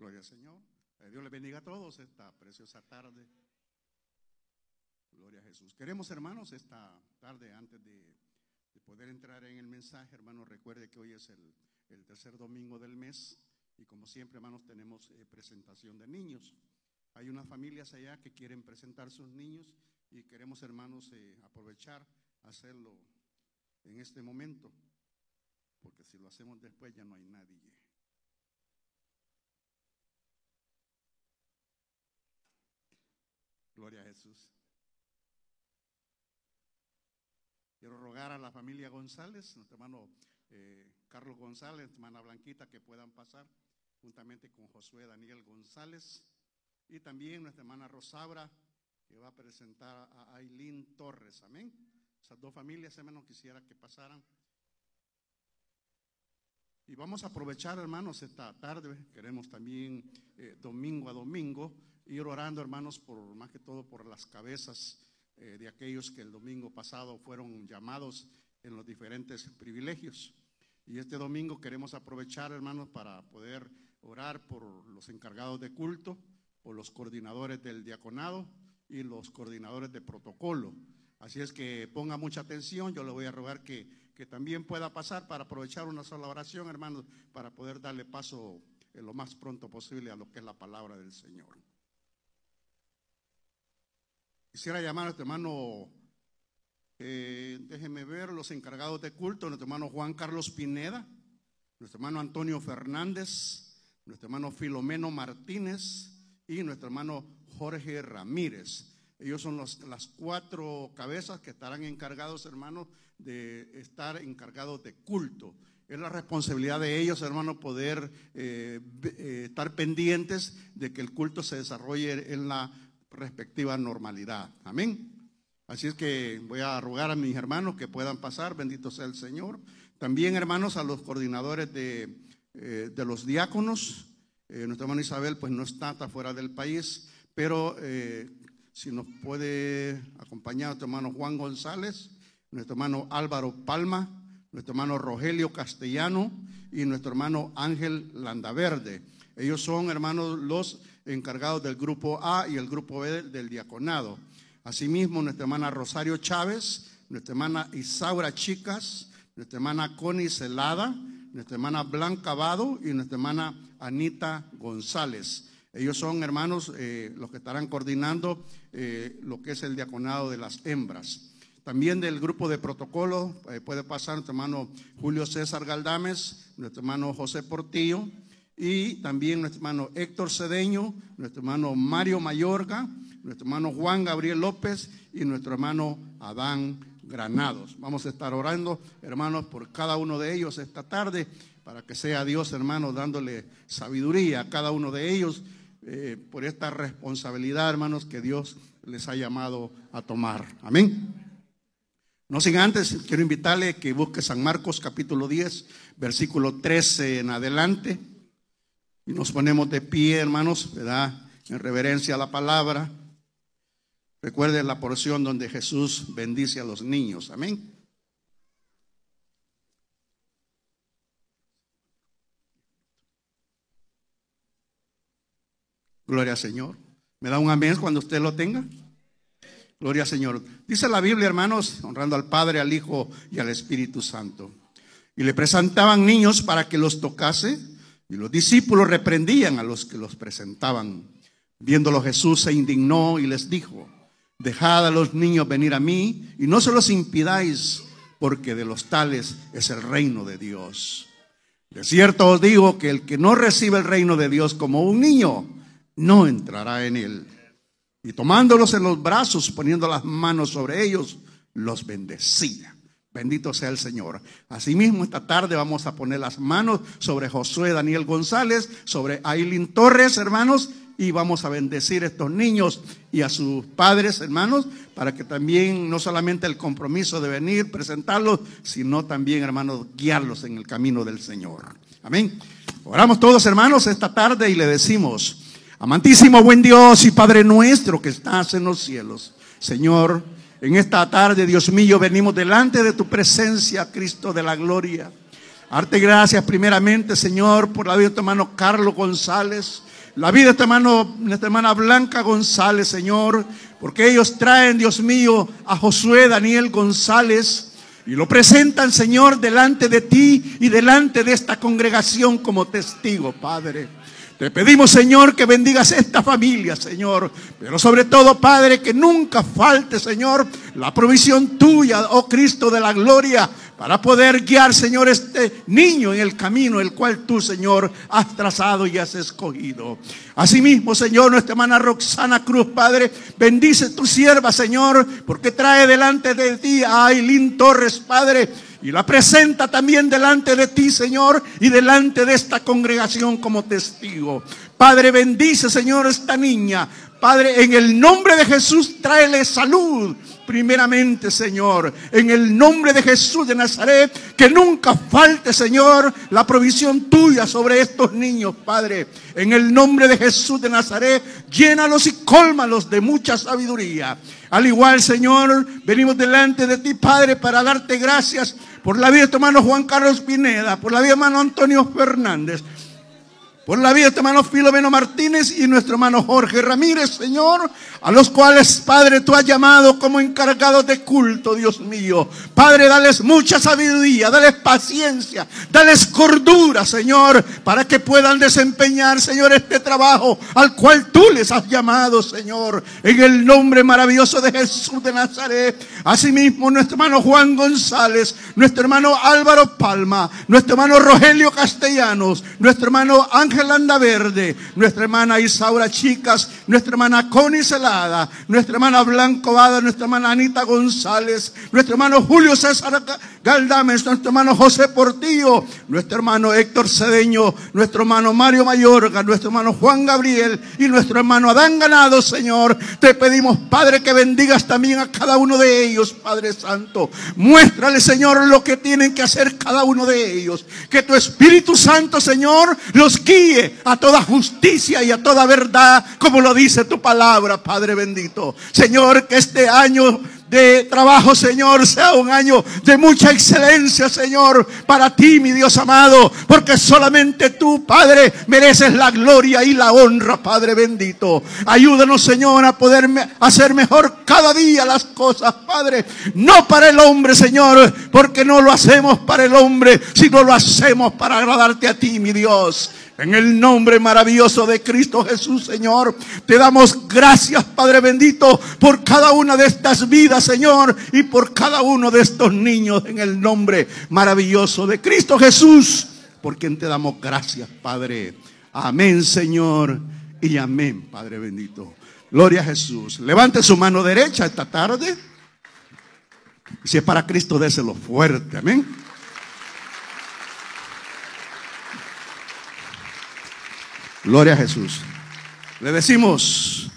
Gloria al Señor. Eh, Dios les bendiga a todos esta preciosa tarde. Gloria a Jesús. Queremos, hermanos, esta tarde, antes de, de poder entrar en el mensaje, hermanos, recuerde que hoy es el, el tercer domingo del mes y como siempre, hermanos, tenemos eh, presentación de niños. Hay unas familias allá que quieren presentar sus niños y queremos, hermanos, eh, aprovechar, hacerlo en este momento, porque si lo hacemos después ya no hay nadie. Gloria a Jesús. Quiero rogar a la familia González, nuestro hermano eh, Carlos González, hermana Blanquita, que puedan pasar juntamente con Josué Daniel González y también nuestra hermana Rosabra, que va a presentar a Aileen Torres. Amén. Esas dos familias, hermanos, quisiera que pasaran. Y vamos a aprovechar, hermanos, esta tarde. Queremos también eh, domingo a domingo ir orando, hermanos, por más que todo por las cabezas eh, de aquellos que el domingo pasado fueron llamados en los diferentes privilegios. Y este domingo queremos aprovechar, hermanos, para poder orar por los encargados de culto, por los coordinadores del diaconado y los coordinadores de protocolo. Así es que ponga mucha atención, yo le voy a rogar que, que también pueda pasar para aprovechar una sola oración, hermanos, para poder darle paso en lo más pronto posible a lo que es la palabra del Señor. Quisiera llamar a nuestro hermano, eh, déjeme ver, los encargados de culto, nuestro hermano Juan Carlos Pineda, nuestro hermano Antonio Fernández, nuestro hermano Filomeno Martínez y nuestro hermano Jorge Ramírez. Ellos son las cuatro cabezas que estarán encargados, hermanos, de estar encargados de culto. Es la responsabilidad de ellos, hermanos, poder eh, eh, estar pendientes de que el culto se desarrolle en la respectiva normalidad. Amén. Así es que voy a rogar a mis hermanos que puedan pasar, bendito sea el Señor. También, hermanos, a los coordinadores de, eh, de los diáconos. Eh, nuestra hermana Isabel, pues no está, está fuera del país, pero eh, si nos puede acompañar nuestro hermano Juan González, nuestro hermano Álvaro Palma, nuestro hermano Rogelio Castellano y nuestro hermano Ángel Landaverde. Ellos son, hermanos, los encargados del grupo A y el grupo B del diaconado. Asimismo, nuestra hermana Rosario Chávez, nuestra hermana Isaura Chicas, nuestra hermana Connie Celada, nuestra hermana Blanca Vado y nuestra hermana Anita González. Ellos son hermanos eh, los que estarán coordinando eh, lo que es el diaconado de las hembras. También del grupo de protocolo eh, puede pasar nuestro hermano Julio César Galdames, nuestro hermano José Portillo, y también nuestro hermano Héctor Cedeño, nuestro hermano Mario Mayorga, nuestro hermano Juan Gabriel López y nuestro hermano Adán Granados. Vamos a estar orando, hermanos, por cada uno de ellos esta tarde, para que sea Dios, hermanos, dándole sabiduría a cada uno de ellos eh, por esta responsabilidad, hermanos, que Dios les ha llamado a tomar. Amén. No sin antes, quiero invitarle que busque San Marcos capítulo 10, versículo 13 en adelante. Y nos ponemos de pie, hermanos, ¿verdad? En reverencia a la palabra. Recuerden la porción donde Jesús bendice a los niños. Amén. Gloria al Señor. ¿Me da un amén cuando usted lo tenga? Gloria al Señor. Dice la Biblia, hermanos, honrando al Padre, al Hijo y al Espíritu Santo. Y le presentaban niños para que los tocase. Y los discípulos reprendían a los que los presentaban. Viéndolo Jesús se indignó y les dijo, dejad a los niños venir a mí y no se los impidáis, porque de los tales es el reino de Dios. De cierto os digo que el que no recibe el reino de Dios como un niño, no entrará en él. Y tomándolos en los brazos, poniendo las manos sobre ellos, los bendecía. Bendito sea el Señor. Asimismo, esta tarde vamos a poner las manos sobre Josué Daniel González, sobre Aileen Torres, hermanos, y vamos a bendecir a estos niños y a sus padres, hermanos, para que también no solamente el compromiso de venir, presentarlos, sino también, hermanos, guiarlos en el camino del Señor. Amén. Oramos todos, hermanos, esta tarde y le decimos, amantísimo buen Dios y Padre nuestro que estás en los cielos, Señor, en esta tarde, Dios mío, venimos delante de tu presencia, Cristo de la gloria. Darte gracias primeramente, Señor, por la vida de tu hermano Carlos González, la vida de tu hermano, nuestra hermana Blanca González, Señor, porque ellos traen, Dios mío, a Josué Daniel González y lo presentan, Señor, delante de ti y delante de esta congregación como testigo, Padre. Te pedimos, Señor, que bendigas esta familia, Señor. Pero sobre todo, Padre, que nunca falte, Señor, la provisión tuya, oh Cristo de la gloria, para poder guiar, Señor, este niño en el camino el cual tú, Señor, has trazado y has escogido. Asimismo, Señor, nuestra hermana Roxana Cruz, Padre, bendice tu sierva, Señor, porque trae delante de ti a Ailín Torres, Padre y la presenta también delante de ti, Señor, y delante de esta congregación como testigo. Padre, bendice, Señor, esta niña. Padre, en el nombre de Jesús, tráele salud. Primeramente, Señor, en el nombre de Jesús de Nazaret, que nunca falte, Señor, la provisión tuya sobre estos niños, Padre. En el nombre de Jesús de Nazaret, llénalos y cólmalos de mucha sabiduría. Al igual, Señor, venimos delante de ti, Padre, para darte gracias por la vida de tu hermano Juan Carlos Pineda, por la vida de hermano Antonio Fernández, por la vida de tu hermano Filomeno Martínez y nuestro hermano Jorge Ramírez, Señor, a los cuales, Padre, tú has llamado como encargados de culto, Dios mío. Padre, dales mucha sabiduría, dales paciencia, dales cordura, Señor, para que puedan desempeñar, Señor, este trabajo al cual tú les has llamado, Señor, en el nombre maravilloso de Jesús de Nazaret. Asimismo, nuestro hermano Juan González, nuestro hermano Álvaro Palma, nuestro hermano Rogelio Castellanos, nuestro hermano Ángel Landa Verde, nuestra hermana Isaura Chicas, nuestra hermana Connie Celada, nuestra hermana Blanco Bada, nuestra hermana Anita González, nuestro hermano Julio César Galdames, nuestro hermano José Portillo, nuestro hermano Héctor Cedeño, nuestro hermano Mario Mayorga, nuestro hermano Juan Gabriel y nuestro hermano Adán Ganado, Señor. Te pedimos, Padre, que bendigas también a cada uno de ellos, Padre Santo. Muéstrale, Señor, lo que tienen que hacer cada uno de ellos. Que tu Espíritu Santo, Señor, los guíe a toda justicia y a toda verdad, como lo dice tu palabra, Padre bendito. Señor, que este año de trabajo, Señor, sea un año de mucha excelencia, Señor, para ti, mi Dios amado, porque solamente tú, Padre, mereces la gloria y la honra, Padre bendito. Ayúdanos, Señor, a poder hacer mejor cada día las cosas, Padre, no para el hombre, Señor, porque no lo hacemos para el hombre, sino lo hacemos para agradarte a ti, mi Dios. En el nombre maravilloso de Cristo Jesús, Señor, te damos gracias, Padre bendito, por cada una de estas vidas, Señor, y por cada uno de estos niños, en el nombre maravilloso de Cristo Jesús, por quien te damos gracias, Padre. Amén, Señor, y amén, Padre bendito. Gloria a Jesús. Levante su mano derecha esta tarde. Si es para Cristo, déselo fuerte. Amén. Gloria a Jesús. Le decimos,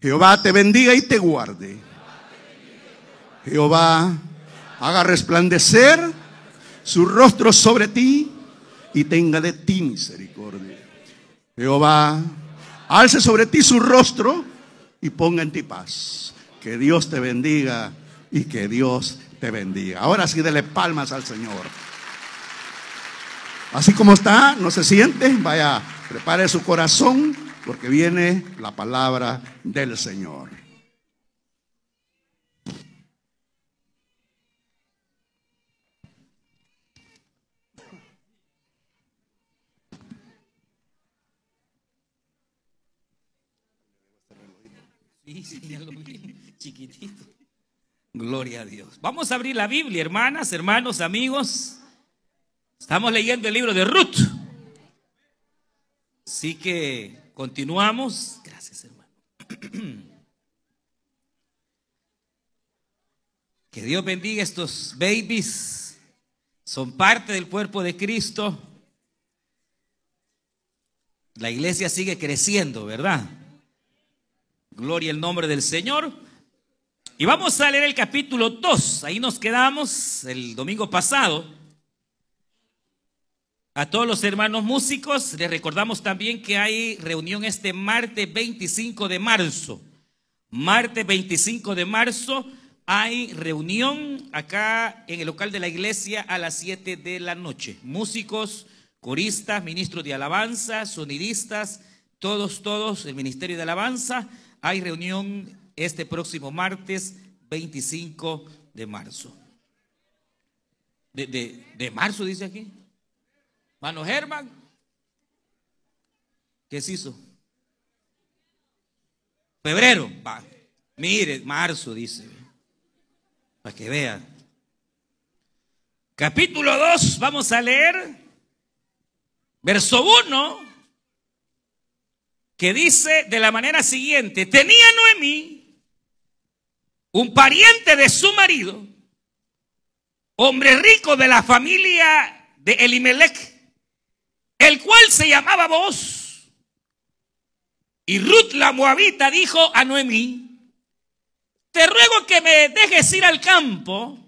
Jehová te bendiga y te guarde. Jehová haga resplandecer su rostro sobre ti y tenga de ti misericordia. Jehová alce sobre ti su rostro y ponga en ti paz. Que Dios te bendiga y que Dios te bendiga. Ahora sí, dele palmas al Señor. Así como está, no se siente, vaya Prepare su corazón porque viene la palabra del Señor. chiquitito. Gloria a Dios. Vamos a abrir la Biblia, hermanas, hermanos, amigos. Estamos leyendo el libro de Ruth. Así que continuamos. Gracias, hermano. Que Dios bendiga estos babies. Son parte del cuerpo de Cristo. La iglesia sigue creciendo, ¿verdad? Gloria al nombre del Señor. Y vamos a leer el capítulo 2. Ahí nos quedamos el domingo pasado. A todos los hermanos músicos, les recordamos también que hay reunión este martes 25 de marzo. Martes 25 de marzo, hay reunión acá en el local de la iglesia a las 7 de la noche. Músicos, coristas, ministros de alabanza, sonidistas, todos, todos, el Ministerio de Alabanza. Hay reunión este próximo martes 25 de marzo. De, de, marzo dice aquí. Mano Germán. ¿Qué se hizo? Febrero. Va. Mire, marzo dice. Para que vean. Capítulo 2, vamos a leer. Verso 1 que dice de la manera siguiente, tenía Noemí un pariente de su marido, hombre rico de la familia de Elimelech, el cual se llamaba Boz. Y Ruth la moabita dijo a Noemí, te ruego que me dejes ir al campo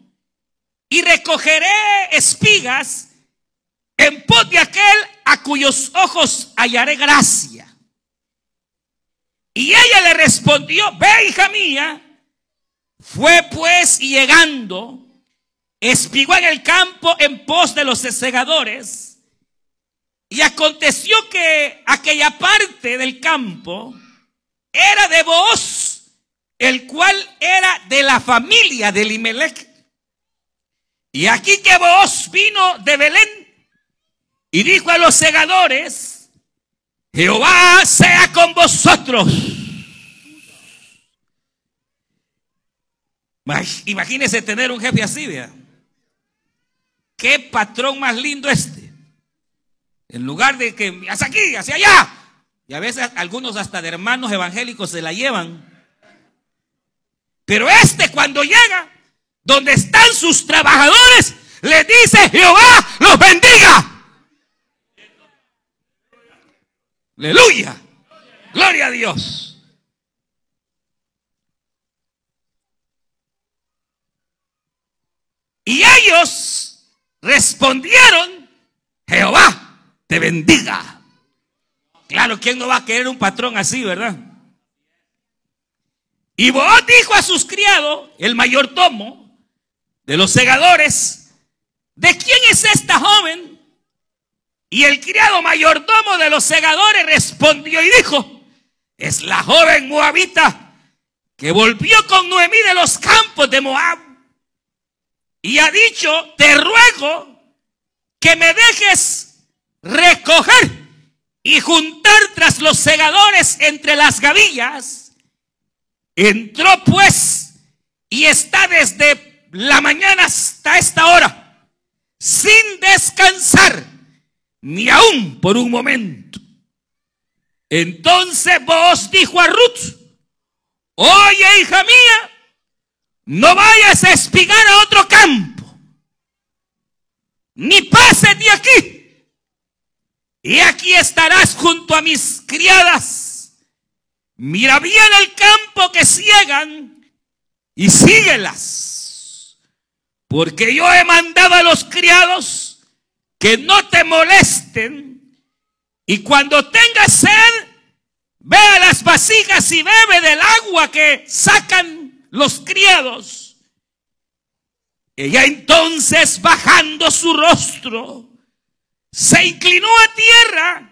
y recogeré espigas en pos de aquel a cuyos ojos hallaré gracia. Y ella le respondió, ve hija mía. Fue pues llegando, espigó en el campo en pos de los segadores. Y aconteció que aquella parte del campo era de vos, el cual era de la familia de Limelech. Y aquí que vos vino de Belén y dijo a los segadores, Jehová sea con vosotros. Imagínese tener un jefe así, vea. Qué patrón más lindo este. En lugar de que hacia aquí, hacia allá. Y a veces algunos hasta de hermanos evangélicos se la llevan. Pero este cuando llega, donde están sus trabajadores, le dice, Jehová los bendiga. Aleluya. Gloria a Dios. Y ellos respondieron, Jehová te bendiga. Claro, ¿quién no va a querer un patrón así, verdad? Y vos dijo a sus criados, el mayordomo de los segadores, ¿de quién es esta joven y el criado mayordomo de los segadores respondió y dijo, es la joven moabita que volvió con Noemí de los campos de Moab. Y ha dicho, te ruego que me dejes recoger y juntar tras los segadores entre las gavillas. Entró pues y está desde la mañana hasta esta hora, sin descansar ni aún por un momento. Entonces vos dijo a Ruth, oye hija mía, no vayas a espigar a otro campo, ni pases de aquí. Y aquí estarás junto a mis criadas. Mira bien el campo que ciegan y síguelas. Porque yo he mandado a los criados que no te molesten. Y cuando tengas sed, ve a las vasijas y bebe del agua que sacan los criados. Ella entonces, bajando su rostro, se inclinó a tierra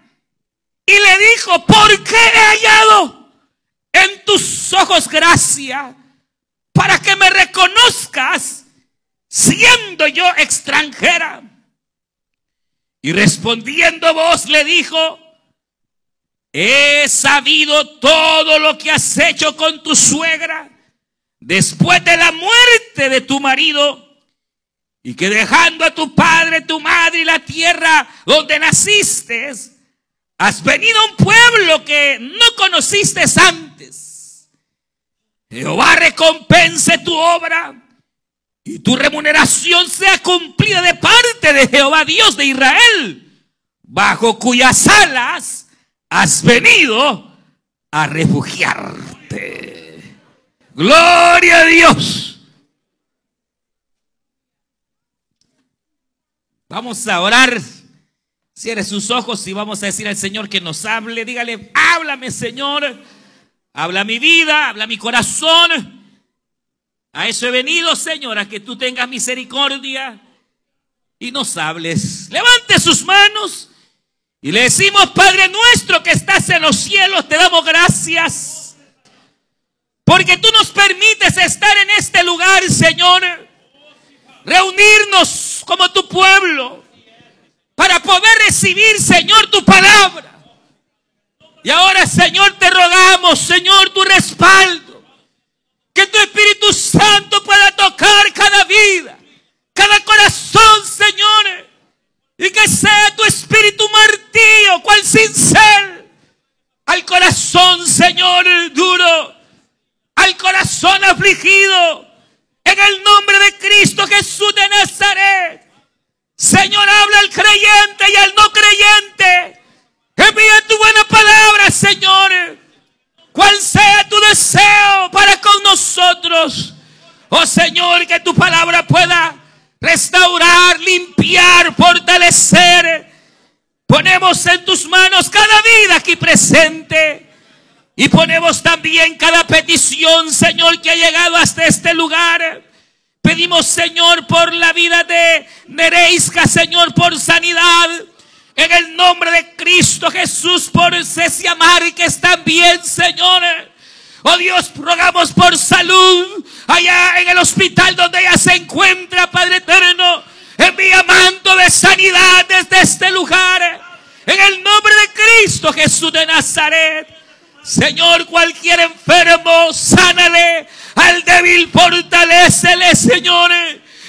y le dijo, ¿por qué he hallado en tus ojos gracia para que me reconozcas siendo yo extranjera? Y respondiendo vos le dijo, he sabido todo lo que has hecho con tu suegra después de la muerte de tu marido y que dejando a tu padre, tu madre y la tierra donde naciste, has venido a un pueblo que no conociste antes. Jehová recompense tu obra y tu remuneración sea cumplida de parte de Jehová Dios de Israel, bajo cuyas alas has venido a refugiarte. Gloria a Dios. Vamos a orar. Cierre sus ojos y vamos a decir al Señor que nos hable. Dígale, háblame Señor. Habla mi vida, habla mi corazón. A eso he venido, Señor, a que tú tengas misericordia y nos hables. Levante sus manos y le decimos, Padre nuestro que estás en los cielos, te damos gracias. Porque tú nos permites estar en este lugar, Señor. Reunirnos como tu pueblo. Para poder recibir, Señor, tu palabra. Y ahora, Señor, te rogamos, Señor, tu respaldo. Que tu Espíritu Santo pueda tocar cada vida, cada corazón, Señor. Y que sea tu Espíritu martillo, cual ser al corazón, Señor, duro, al corazón afligido. En el nombre de Cristo Jesús de Nazaret. Señor, habla al creyente y al no creyente. Envía tu buena palabra, Señor. Cual sea tu deseo para con nosotros. Oh Señor, que tu palabra pueda restaurar, limpiar, fortalecer. Ponemos en tus manos cada vida aquí presente. Y ponemos también cada petición, Señor, que ha llegado hasta este lugar. Pedimos, Señor, por la vida de Nereisca, Señor, por sanidad. En el nombre de Cristo Jesús, por Cecia Márquez también, Señor. Oh Dios, rogamos por salud allá en el hospital donde ella se encuentra, Padre eterno. Envía manto de sanidad desde este lugar. En el nombre de Cristo Jesús de Nazaret. Señor, cualquier enfermo, sánale. Al débil, fortalecele, Señor.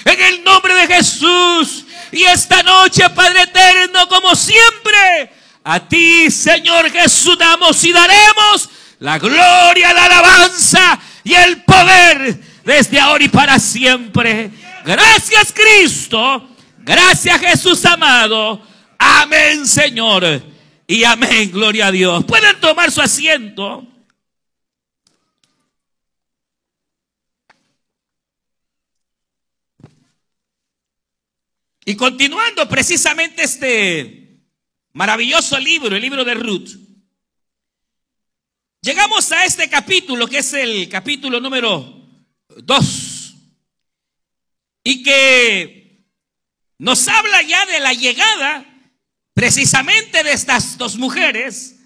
En el nombre de Jesús. Y esta noche, Padre eterno, como siempre, a ti, Señor Jesús, damos y daremos la gloria, la alabanza y el poder desde ahora y para siempre. Gracias Cristo. Gracias Jesús amado. Amén Señor. Y amén. Gloria a Dios. Pueden tomar su asiento. Y continuando precisamente este maravilloso libro, el libro de Ruth, llegamos a este capítulo que es el capítulo número 2 y que nos habla ya de la llegada precisamente de estas dos mujeres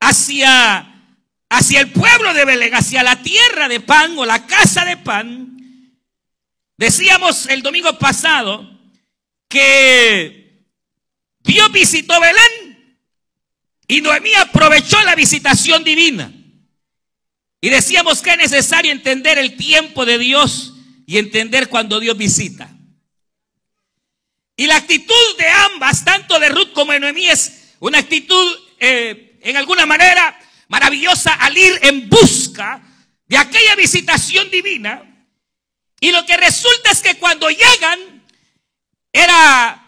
hacia, hacia el pueblo de Belén, hacia la tierra de pan o la casa de pan. Decíamos el domingo pasado, que Dios visitó Belén y Noemí aprovechó la visitación divina. Y decíamos que es necesario entender el tiempo de Dios y entender cuando Dios visita. Y la actitud de ambas, tanto de Ruth como de Noemí, es una actitud eh, en alguna manera maravillosa al ir en busca de aquella visitación divina. Y lo que resulta es que cuando llegan, era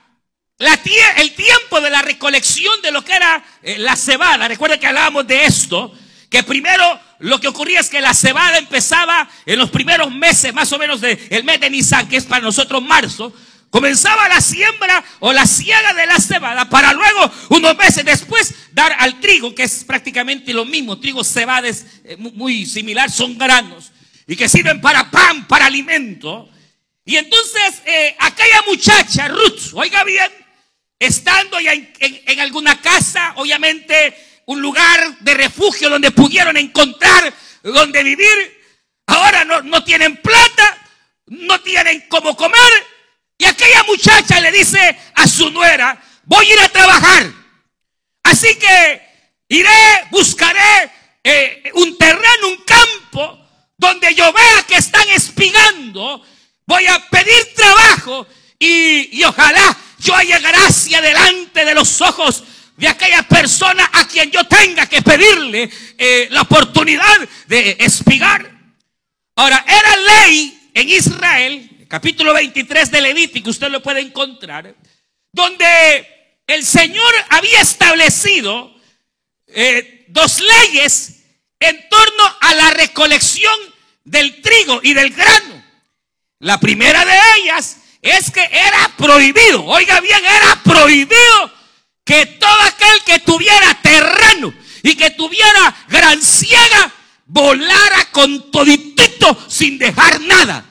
la el tiempo de la recolección de lo que era eh, la cebada. Recuerda que hablábamos de esto, que primero lo que ocurría es que la cebada empezaba en los primeros meses, más o menos del mes de Nisan, que es para nosotros marzo. Comenzaba la siembra o la siega de la cebada para luego, unos meses después, dar al trigo, que es prácticamente lo mismo. Trigo, cebada es eh, muy similar, son granos y que sirven para pan, para alimento. Y entonces eh, aquella muchacha, Ruth, oiga bien, estando ya en, alguna casa, obviamente un lugar de refugio donde pudieron encontrar donde vivir, ahora no, no tienen plata, no tienen cómo comer. Y aquella muchacha le dice a su nuera, voy a ir a trabajar. Así que iré, buscaré eh, un terreno, un campo, donde yo vea que están espigando voy a pedir trabajo y, ojalá yo haya gracia delante de los ojos de aquella persona a quien yo tenga que pedirle eh, la oportunidad de espigar. Ahora, era ley en Israel, capítulo 23 de Levítico, usted lo puede encontrar, donde el Señor había establecido eh, dos leyes en torno a la recolección del trigo y del grano. La primera de ellas es que era prohibido, oiga bien, era prohibido que todo aquel que tuviera terreno y que tuviera gran ciega volara con toditito sin dejar nada.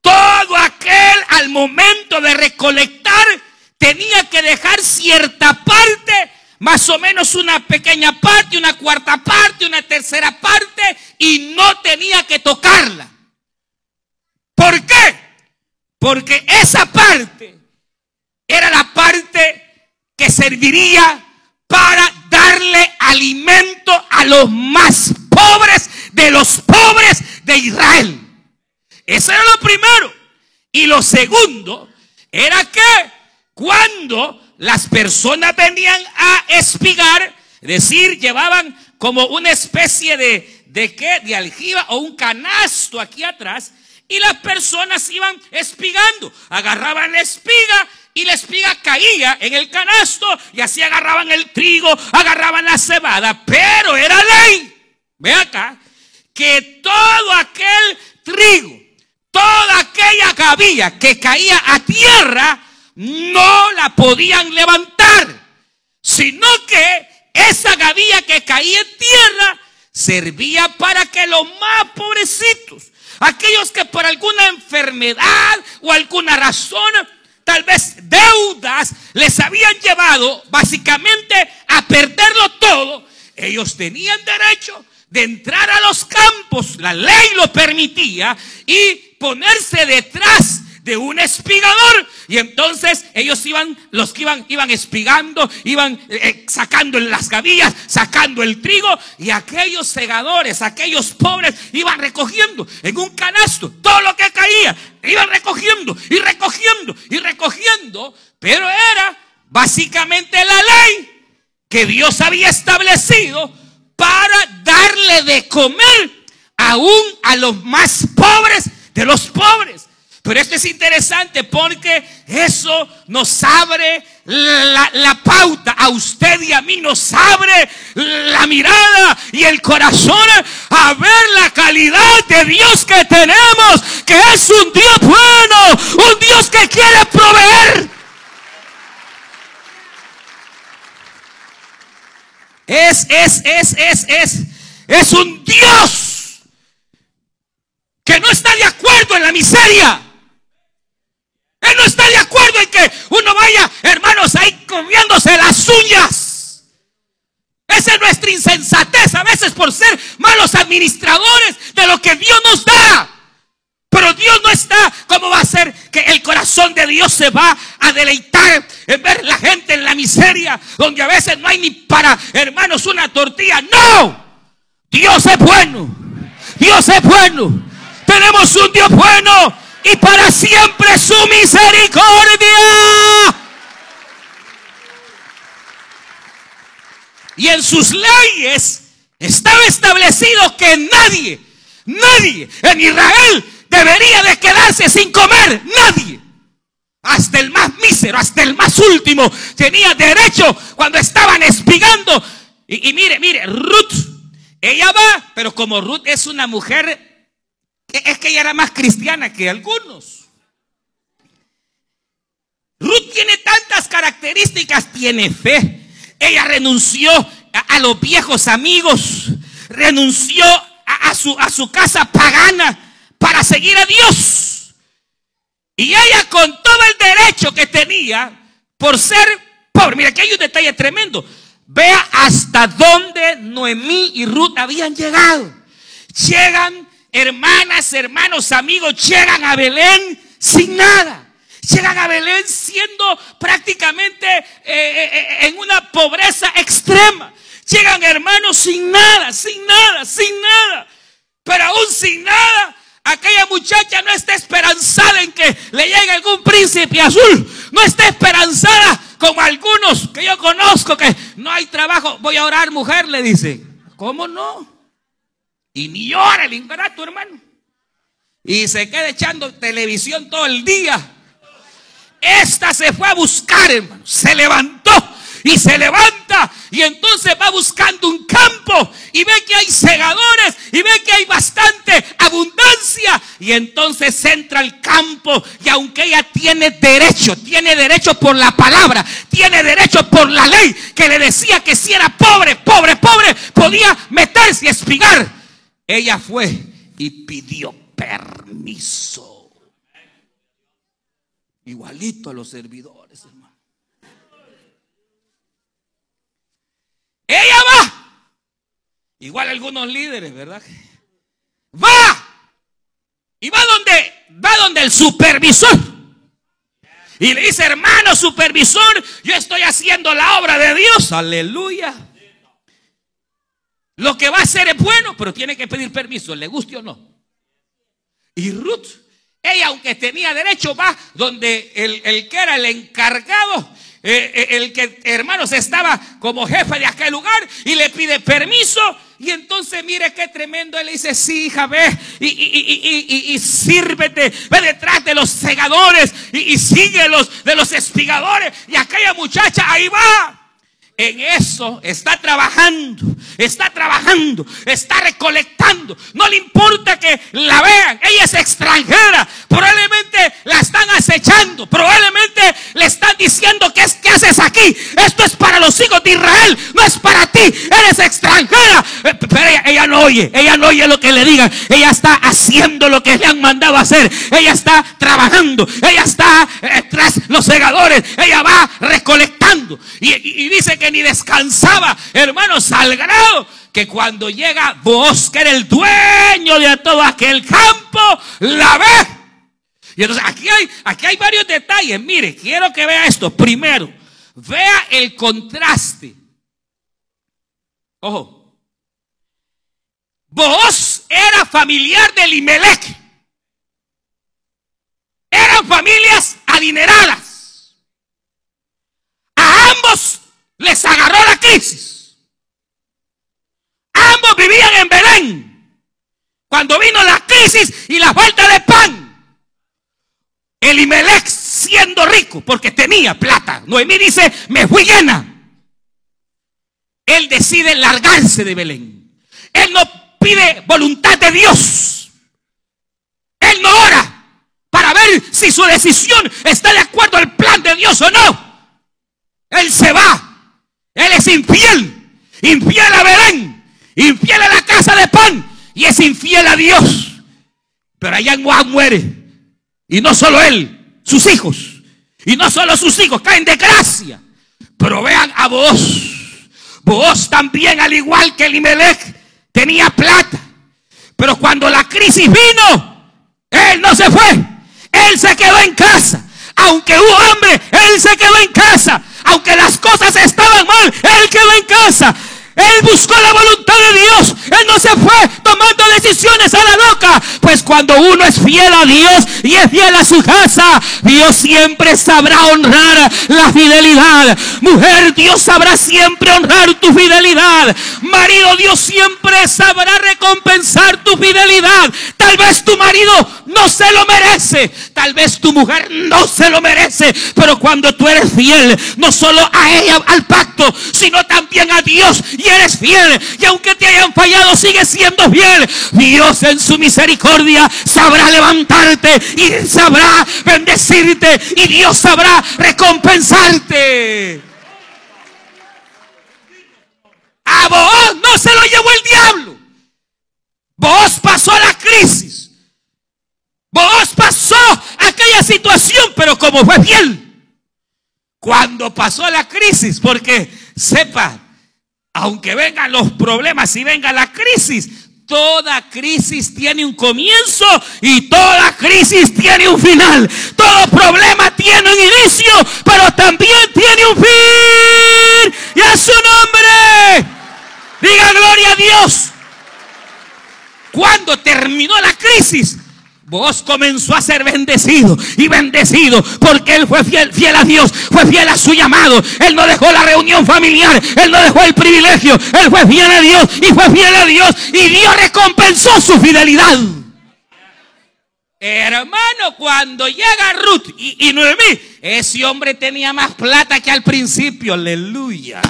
Todo aquel al momento de recolectar tenía que dejar cierta parte, más o menos una pequeña parte, una cuarta parte, una tercera parte, y no tenía que tocarla. ¿Por qué? Porque esa parte era la parte que serviría para darle alimento a los más pobres de los pobres de Israel. Eso era lo primero. Y lo segundo era que cuando las personas venían a espigar, es decir, llevaban como una especie de, ¿de qué? De aljiba o un canasto aquí atrás, y las personas iban espigando, agarraban la espiga y la espiga caía en el canasto y así agarraban el trigo, agarraban la cebada, pero era ley, ve acá, que todo aquel trigo, toda aquella gavilla que caía a tierra, no la podían levantar, sino que esa gavilla que caía en tierra servía para que los más pobrecitos, aquellos que por alguna enfermedad o alguna razón, tal vez deudas, les habían llevado básicamente a perderlo todo, ellos tenían derecho de entrar a los campos, la ley lo permitía, y ponerse detrás de un espigador. Y entonces ellos iban, los que iban, iban espigando, iban eh, eh, sacando las gavillas, sacando el trigo, y aquellos segadores, aquellos pobres, iban recogiendo en un canasto todo lo que caía, iban recogiendo y recogiendo y recogiendo, pero era básicamente la ley que Dios había establecido para darle de comer aún a los más pobres los pobres. Pero esto es interesante porque eso nos abre la, pauta a usted y a mí, nos abre la mirada y el corazón a ver la calidad de Dios que tenemos, que es un Dios bueno, un Dios que quiere proveer. Es, es, es, es, es, es un Dios que no está de acuerdo en la miseria. Él no está de acuerdo en que uno vaya, hermanos, ahí comiéndose las uñas. Esa es nuestra insensatez a veces por ser malos administradores de lo que Dios nos da. Pero Dios no está, ¿cómo va a ser que el corazón de Dios se va a deleitar en ver la gente en la miseria, donde a veces no hay ni para, hermanos, una tortilla? No, Dios es bueno, Dios es bueno, tenemos un Dios bueno y para siempre su misericordia. Y en sus leyes estaba establecido que nadie, nadie en Israel debería de quedarse sin comer. Nadie. Hasta el más mísero, hasta el más último, tenía derecho cuando estaban espigando. Y, mire, mire, Ruth, ella va, pero como Ruth es una mujer, es que ella era más cristiana que algunos. Ruth tiene tantas características, tiene fe. Ella renunció a, los viejos amigos, renunció a, su, a su casa pagana para seguir a Dios. Y ella con todo el derecho que tenía por ser pobre. Mira, aquí hay un detalle tremendo. Vea hasta dónde Noemí y Ruth habían llegado. Llegan hermanas, hermanos, amigos, llegan a Belén sin nada. Llegan a Belén siendo prácticamente eh, eh, eh, en una pobreza extrema. Llegan hermanos sin nada, sin nada, sin nada. Pero aún sin nada, Aquella muchacha no está esperanzada en que le llegue algún príncipe azul. No está esperanzada como algunos que yo conozco que no hay trabajo. Voy a orar, mujer, le dice. ¿Cómo no? Y ni llora el ingrato, hermano. Y se queda echando televisión todo el día. Esta se fue a buscar, hermano. Se levantó y se levanta y entonces va buscando un campo y ve que hay segadores y ve que hay bastante abundancia y entonces entra al campo y aunque ella tiene derecho, tiene derecho por la palabra, tiene derecho por la ley que le decía que si era pobre, pobre, pobre, podía meterse y espigar. Ella fue y pidió permiso. Igualito a los servidores, hermano. Ella va. Igual algunos líderes, ¿verdad? Va. Y va donde, va donde el supervisor. Y le dice, hermano supervisor, yo estoy haciendo la obra de Dios. Aleluya. Lo que va a hacer es bueno, pero tiene que pedir permiso, le guste o no. Y Ruth, ella aunque tenía derecho, va donde el, que era el encargado eh, eh, el que, hermanos, estaba como jefe de aquel lugar y le pide permiso. Y entonces mire qué tremendo. Él dice, sí, hija, ve y, y, y, sírvete. Ve detrás de los segadores y, sigue los de los espigadores. Y aquella muchacha ahí va. En eso está trabajando, está trabajando, está recolectando. No le importa que la vean, ella es extranjera. Probablemente la están acechando, probablemente le están diciendo que es que haces aquí. Esto es para los hijos de Israel, no es para ti. Eres extranjera. Eh, pero ella, no oye, ella no oye lo que le digan. Ella está haciendo lo que le han mandado hacer. Ella está trabajando, ella está eh, tras los segadores, ella va recolectando. y dice que ni descansaba, hermanos, al grado que cuando llega vos, que era el dueño de todo aquel campo, la ve. Y entonces aquí hay, aquí hay varios detalles. Mire, quiero que vea esto. Primero, vea el contraste. Ojo. Vos era familiar del Imelec. Eran familias adineradas. A ambos les agarró la crisis. Ambos vivían en Belén. Cuando vino la crisis y la falta de pan. Elimelech siendo rico porque tenía plata. Noemí dice, me fui llena. Él decide largarse de Belén. Él no pide voluntad de Dios. Él no ora para ver si su decisión está de acuerdo al plan de Dios o no. Él se va él es infiel. Infiel a Belén. Infiel a la casa de pan. Y es infiel a Dios. Pero allá en Moab muere. Y no solo él, sus hijos. Y no solo sus hijos caen de gracia. Pero vean a vos. Vos también, al igual que Elimelech, tenía plata. Pero cuando la crisis vino, él no se fue. Él se quedó en casa. Aunque hubo hambre, él se quedó en casa. Aunque las cosas estaban mal, él quedó en casa. Él buscó la voluntad de Dios. Él no se fue tomando decisiones a la loca. Pues cuando uno es fiel a Dios y es fiel a su casa, Dios siempre sabrá honrar la fidelidad. Mujer, Dios sabrá siempre honrar tu fidelidad. Marido, Dios siempre sabrá recompensar tu fidelidad. Tal vez tu marido no se lo merece. Tal vez tu mujer no se lo merece. Pero cuando tú eres fiel, no solo a ella, al pacto, sino también a Dios y eres fiel. Y aunque te hayan fallado, sigues siendo fiel. Dios en su misericordia sabrá levantarte y sabrá bendecirte y Dios sabrá recompensarte. A vos no se lo llevó el diablo. Vos pasó la crisis. Vos pasó aquella situación, pero como fue fiel. Cuando pasó la crisis, porque sepa, aunque vengan los problemas y venga la crisis, toda crisis tiene un comienzo y toda crisis tiene un final. Todo problema tiene un inicio, pero también tiene un fin. Y a su nombre, diga gloria a Dios. Cuando terminó la crisis, Vos comenzó a ser bendecido y bendecido porque él fue fiel, a Dios, fue fiel a su llamado. Él no dejó la reunión familiar, él no dejó el privilegio, él fue fiel a Dios y fue fiel a Dios y Dios recompensó su fidelidad. Hermano, cuando llega Ruth y, y Noemí, ese hombre tenía más plata que al principio, aleluya.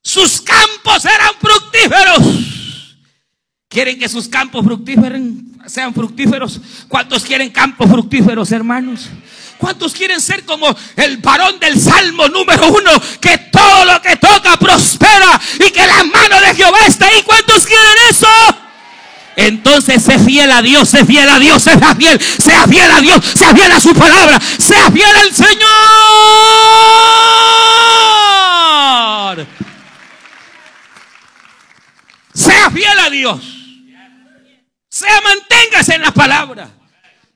Sus campos eran fructíferos. ¿Quieren que sus campos fructíferos sean fructíferos? ¿Cuántos quieren campos fructíferos, hermanos? ¿Cuántos quieren ser como el varón del Salmo número uno? Que todo lo que toca prospera y que la mano de Jehová está ahí. ¿Cuántos quieren eso? Entonces sé fiel a Dios, sé fiel a Dios, sea fiel, sea fiel a Dios, sea fiel a su palabra, sea fiel al Señor. Sea fiel a Dios. Sea manténgase en la palabra.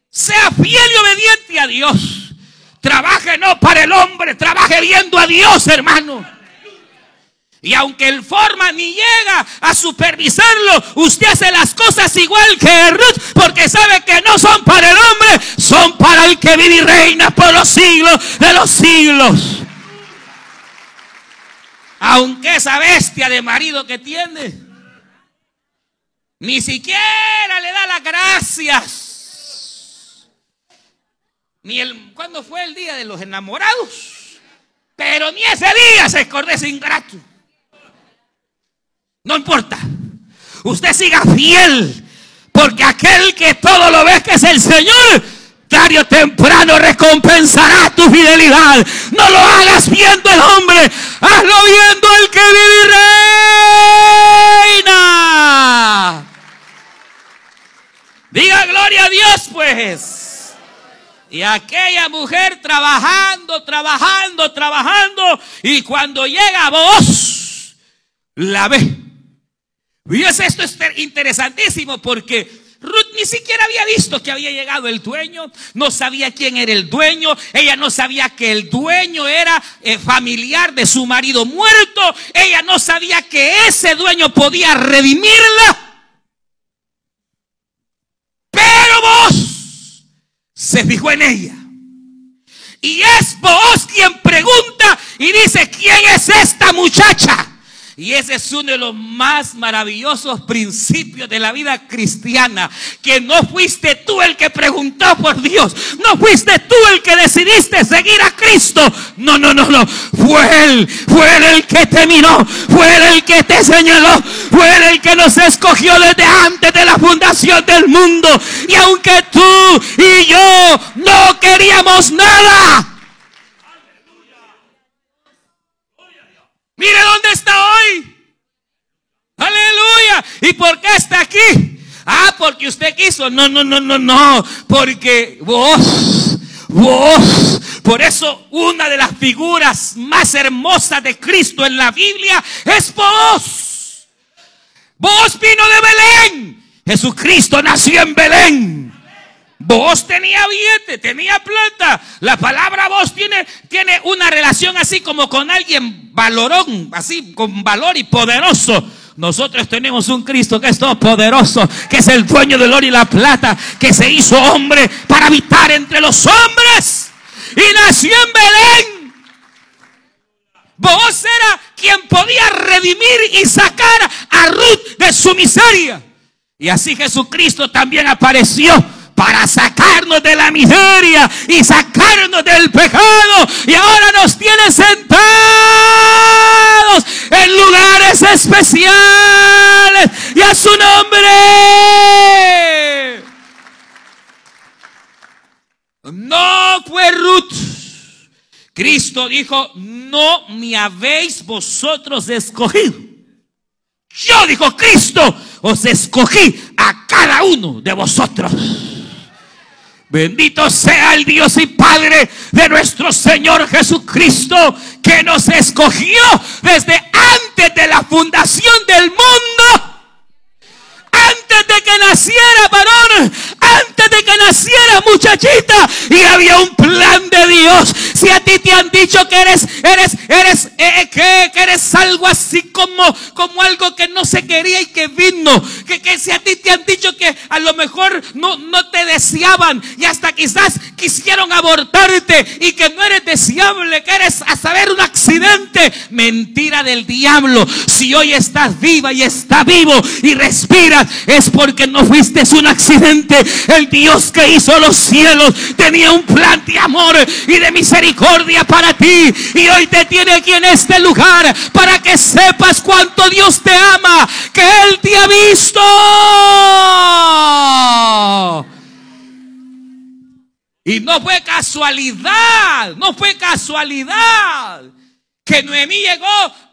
Sea fiel y obediente a Dios. Trabaje no para el hombre, trabaje viendo a Dios, hermano. Y aunque el forma ni llega a supervisarlo, usted hace las cosas igual que Ruth, porque sabe que no son para el hombre, son para el que vive y reina por los siglos de los siglos. Aunque esa bestia de marido que tiene, ni siquiera le da las gracias. Ni el, ¿cuándo fue el día de los enamorados? Pero ni ese día se acordó ese ingrato. No importa. Usted siga fiel. Porque aquel que todo lo ve que es el Señor, tarde o temprano recompensará tu fidelidad. No lo hagas viendo el hombre, hazlo viendo el que vive y reina. Diga gloria a Dios, pues. Y aquella mujer trabajando, trabajando, trabajando. Y cuando llega a vos, la ve. Y esto es interesantísimo porque Ruth ni siquiera había visto que había llegado el dueño, no sabía quién era el dueño, ella no sabía que el dueño era eh, familiar de su marido muerto, ella no sabía que ese dueño podía redimirla. Vos se fijó en ella. Y es vos quien pregunta y dice, ¿quién es esta muchacha? Y ese es uno de los más maravillosos principios de la vida cristiana. Que no fuiste tú el que preguntó por Dios. No fuiste tú el que decidiste seguir a Cristo. No, no, no, no. Fue Él. Fue Él el que te miró. Fue Él el que te señaló. Fue Él el que nos escogió desde antes de la fundación del mundo. Y aunque tú y yo no queríamos nada. Mire dónde está hoy. Aleluya. ¿Y por qué está aquí? Ah, porque usted quiso. No, no, no, no, no. Porque vos, vos. Por eso una de las figuras más hermosas de Cristo en la Biblia es vos. Vos vino de Belén. Jesucristo nació en Belén. Vos tenía billete, tenía plata. La palabra vos tiene, tiene una relación así como con alguien valorón, así con valor y poderoso. Nosotros tenemos un Cristo que es todo poderoso, que es el dueño del oro y la plata, que se hizo hombre para habitar entre los hombres y nació en Belén. Vos era quien podía redimir y sacar a Ruth de su miseria. Y así Jesucristo también apareció para sacarnos de la miseria y sacarnos del pecado. Y ahora nos tiene sentados en lugares especiales. Y a su nombre. No fue Ruth. Cristo dijo, no me habéis vosotros escogido. Yo, dijo Cristo, os escogí a cada uno de vosotros. Bendito sea el Dios y Padre de nuestro Señor Jesucristo, que nos escogió desde antes de la fundación del mundo antes de que naciera varón, antes de que naciera muchachita, y había un plan de Dios. Si a ti te han dicho que eres, eres, eres, eh, eh, que, eres algo así como, como algo que no se quería y que vino, que, que si a ti te han dicho que a lo mejor no, no te deseaban y hasta quizás quisieron abortarte y que no eres deseable, que eres a saber un accidente, mentira del diablo. Si hoy estás viva y está vivo y respiras, es porque no fuiste un accidente. El Dios que hizo los cielos tenía un plan de amor y de misericordia para ti. Y hoy te tiene aquí en este lugar para que sepas cuánto Dios te ama, que Él te ha visto. Y no fue casualidad, no fue casualidad que Noemí llegó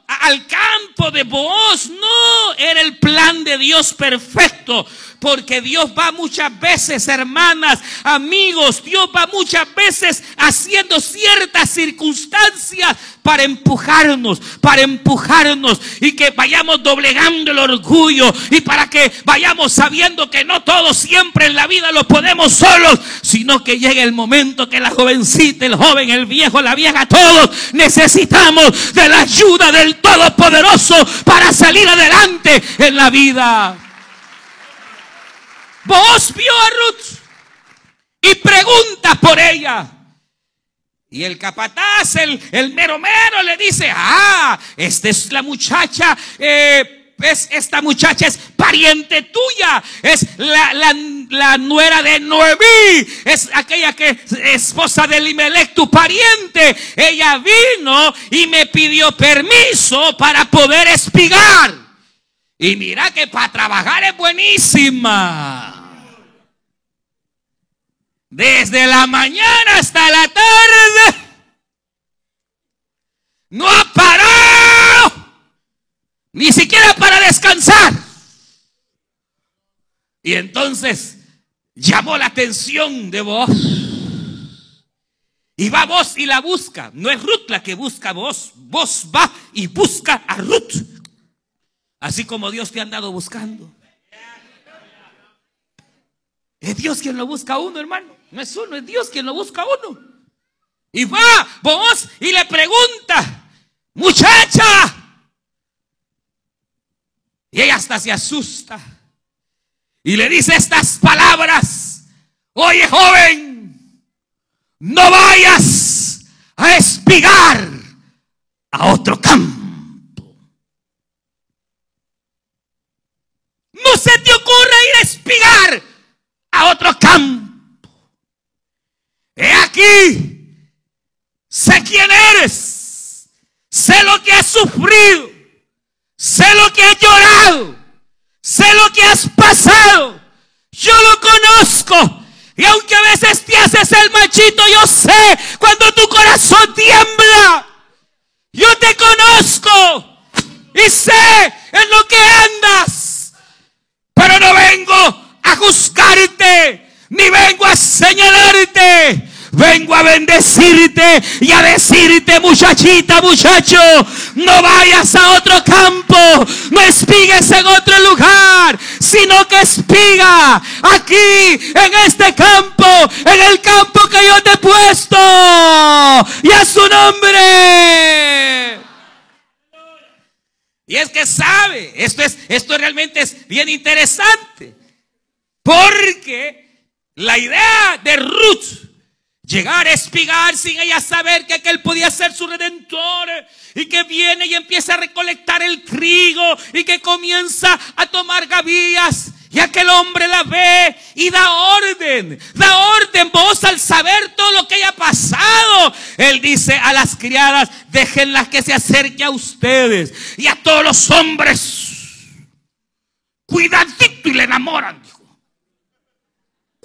al campo de Booz. No, era el plan de Dios perfecto porque Dios va muchas veces, hermanas, amigos, Dios va muchas veces haciendo ciertas circunstancias para empujarnos, para empujarnos y que vayamos doblegando el orgullo y para que vayamos sabiendo que no todo siempre en la vida lo podemos solos, sino que llegue el momento que la jovencita, el joven, el viejo, la vieja, todos necesitamos de la ayuda del Todopoderoso para salir adelante en la vida. Vos vio a Ruth y pregunta por ella. Y el capataz, el, el mero mero, le dice, ah, esta es la muchacha, eh, es, esta muchacha es pariente tuya, es la, la, la, nuera de Noemí, es aquella que es esposa de Limelec, tu pariente. Ella vino y me pidió permiso para poder espigar. Y mira que para trabajar es buenísima. Desde la mañana hasta la tarde. No ha parado. Ni siquiera para descansar. Y entonces llamó la atención de vos. Y va vos y la busca. No es Ruth la que busca a vos. Vos va y busca a Ruth. Así como Dios te ha andado buscando. Es Dios quien lo busca a uno, hermano. No es uno, es Dios quien lo busca a uno. Y va vos y le pregunta, muchacha. Y ella hasta se asusta. Y le dice estas palabras. Oye, joven, no vayas a espigar a otro campo. No se te ocurra ir a espigar a otro campo. He aquí, sé quién eres, sé lo que has sufrido, sé lo que has llorado, sé lo que has pasado. Yo lo conozco. Y aunque a veces te haces el machito, yo sé cuando tu corazón tiembla. Yo te conozco y sé en lo que andas. Pero no vengo a juzgarte, ni vengo a señalarte. Vengo a bendecirte y a decirte, muchachita, muchacho, no vayas a otro campo, no espigues en otro lugar, sino que espiga aquí, en este campo, en el campo que yo te he puesto, y a su nombre. Y es que sabe, esto es, esto realmente es bien interesante, porque la idea de Ruth Llegar a espigar sin ella saber que aquel podía ser su redentor y que viene y empieza a recolectar el trigo y que comienza a tomar gavillas y aquel hombre la ve y da orden, da orden vos al saber todo lo que haya pasado. Él dice a las criadas, déjenlas que se acerque a ustedes y a todos los hombres. Cuidadito y le enamoran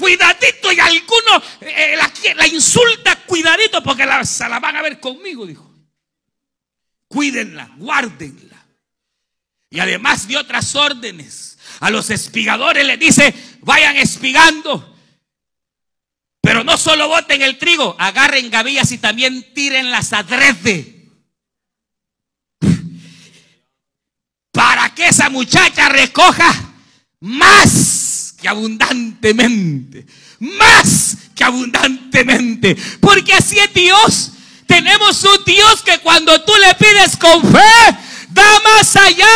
cuidadito y alguno eh, la, la, insulta, cuidadito porque la, se la van a ver conmigo, dijo. Cuídenla, guárdenla. Y además de otras órdenes, a los espigadores les dice, vayan espigando. Pero no solo boten el trigo, agarren gavillas y también tiren las adrede. Para que esa muchacha recoja más que abundantemente, más que abundantemente, porque así es Dios. Tenemos un Dios que cuando tú le pides con fe, da más allá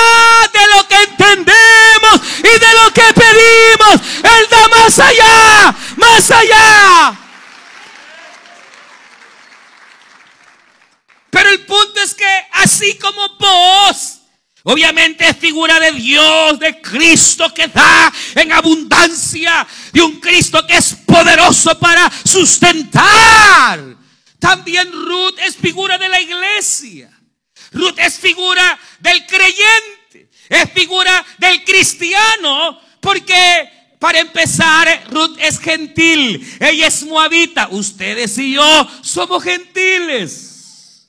de lo que entendemos y de lo que pedimos. Él da más allá, más allá. Pero el punto es que así como vos Obviamente es figura de Dios, de Cristo que da en abundancia, de un Cristo que es poderoso para sustentar. También Ruth es figura de la iglesia. Ruth es figura del creyente, es figura del cristiano, porque para empezar, Ruth es gentil, ella es moabita, ustedes y yo somos gentiles.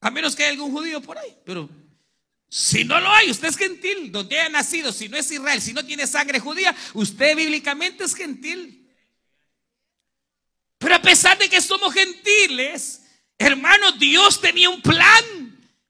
A menos que haya algún judío por ahí, pero Si no lo hay, usted es gentil, donde haya nacido, si no es Israel, si no tiene sangre judía, usted bíblicamente es gentil. Pero a pesar de que somos gentiles, hermanos, Dios tenía un plan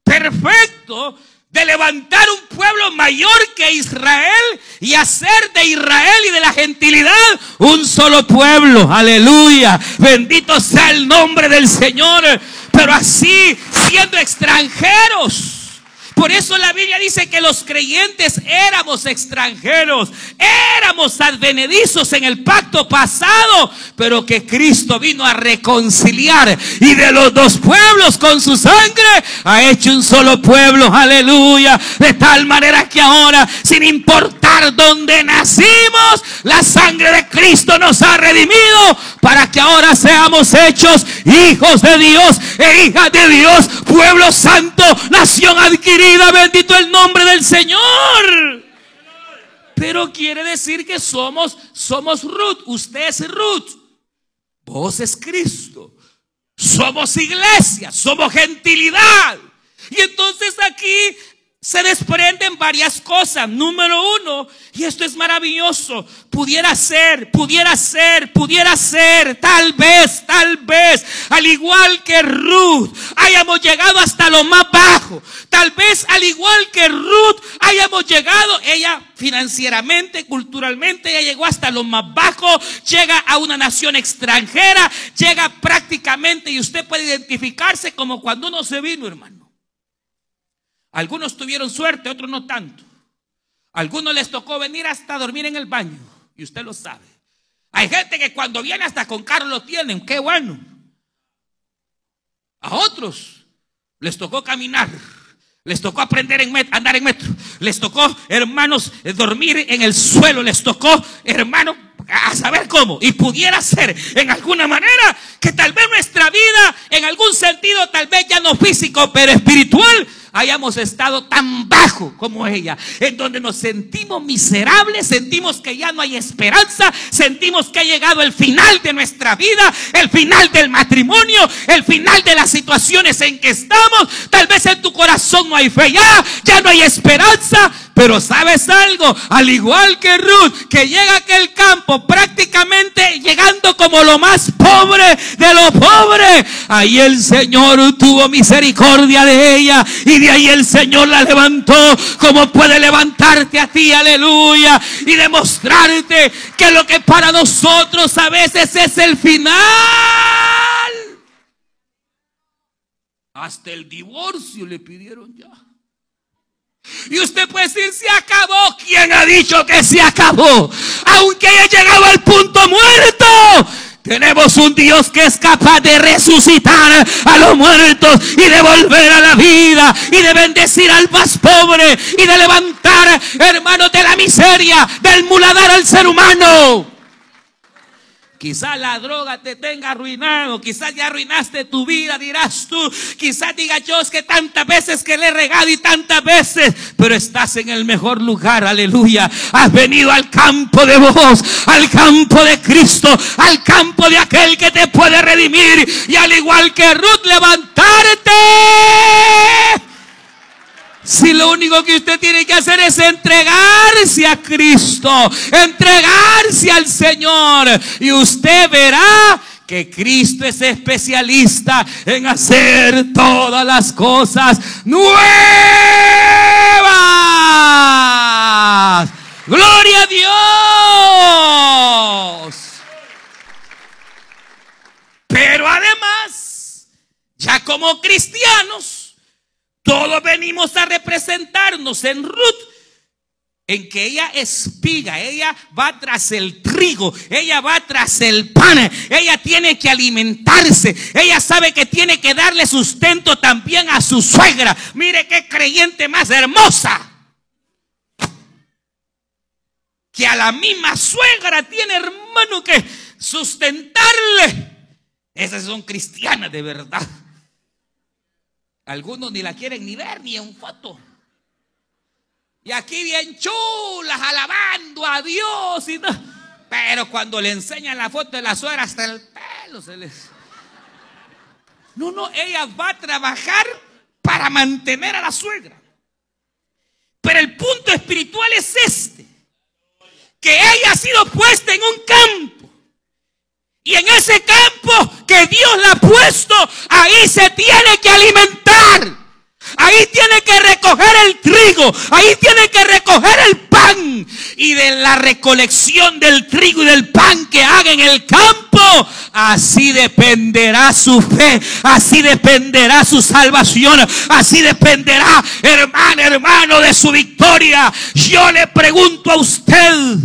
perfecto de levantar un pueblo mayor que Israel y hacer de Israel y de la gentilidad un solo pueblo. Aleluya. Bendito sea el nombre del Señor. Pero así, siendo extranjeros por eso la Biblia dice que los creyentes éramos extranjeros, éramos advenedizos en el pacto pasado, pero que Cristo vino a reconciliar y de los dos pueblos con su sangre ha hecho un solo pueblo, aleluya, de tal manera que ahora, sin importar dónde nacimos, la sangre de Cristo nos ha redimido para que ahora seamos hechos hijos de Dios e hijas de Dios, pueblo santo, nación adquirida bendito el nombre del Señor. Pero quiere decir que somos, somos Ruth. Usted es Ruth. Vos es Cristo. Somos iglesia, somos gentilidad. Y entonces aquí se desprenden varias cosas. Número uno, y esto es maravilloso, pudiera ser, pudiera ser, pudiera ser, tal vez, tal vez, al igual que Ruth, hayamos llegado hasta lo más bajo. Tal vez al igual que Ruth, hayamos llegado, ella financieramente, culturalmente, ella llegó hasta lo más bajo, llega a una nación extranjera, llega prácticamente, y usted puede identificarse como cuando uno se vino, hermano. Algunos tuvieron suerte, otros no tanto. algunos les tocó venir hasta dormir en el baño. Y usted lo sabe. Hay gente que cuando viene hasta con carro lo tienen. Qué bueno. A otros les tocó caminar. Les tocó aprender en andar en metro. Les tocó, hermanos, dormir en el suelo. Les tocó, hermanos, a saber cómo. Y pudiera ser en alguna manera que tal vez nuestra vida, en algún sentido, tal vez ya no físico, pero espiritual, hayamos estado tan bajo como ella, en donde nos sentimos miserables, sentimos que ya no hay esperanza, sentimos que ha llegado el final de nuestra vida, el final del matrimonio, el final de las situaciones en que estamos. Tal vez en tu corazón no hay fe ya, ya no hay esperanza, pero sabes algo, al igual que Ruth, que llega a aquel campo prácticamente llegando como lo más pobre de lo pobre, ahí el Señor tuvo misericordia de ella y de ahí el Señor la levantó como puede levantarte a ti, aleluya, y demostrarte que lo que para nosotros a veces es el final. Hasta el divorcio le pidieron ya. Y usted puede decir, se acabó. ¿Quién ha dicho que se acabó? Aunque haya llegado al punto muerto. Tenemos un Dios que es capaz de resucitar a los muertos y de volver a la vida y de bendecir al más pobre y de levantar, hermanos, de la miseria, del muladar al ser humano. Quizás la droga te tenga arruinado, quizás ya arruinaste tu vida, dirás tú. Quizás diga yo que tantas veces que le he regado y tantas veces, pero estás en el mejor lugar, aleluya. Has venido al campo de vos, al campo de Cristo, al campo de aquel que te puede redimir y al igual que Ruth levantarte si lo único que usted tiene que hacer es entregarse a Cristo, entregarse al Señor, y usted verá que Cristo es especialista en hacer todas las cosas nuevas. Gloria a Dios. Pero además, ya como cristianos, todos venimos a representarnos en Ruth, en que ella espiga, ella va tras el trigo, ella va tras el pan, ella tiene que alimentarse, ella sabe que tiene que darle sustento también a su suegra. Mire qué creyente más hermosa. Que a la misma suegra tiene hermano que sustentarle. Esas son cristianas de verdad. Algunos ni la quieren ni ver ni en foto. Y aquí bien chulas, alabando a Dios. Y Pero cuando le enseñan la foto de la suegra, hasta el pelo se les. No, no, ella va a trabajar para mantener a la suegra. Pero el punto espiritual es este. Que ella ha sido puesta en un campo. Y en ese campo que Dios la ha puesto, ahí se tiene que alimentar. Ahí tiene que recoger el trigo, ahí tiene que recoger el pan. Y de la recolección del trigo y del pan que haga en el campo, así dependerá su fe, así dependerá su salvación, así dependerá, hermano, hermano, de su victoria. Yo le pregunto a usted,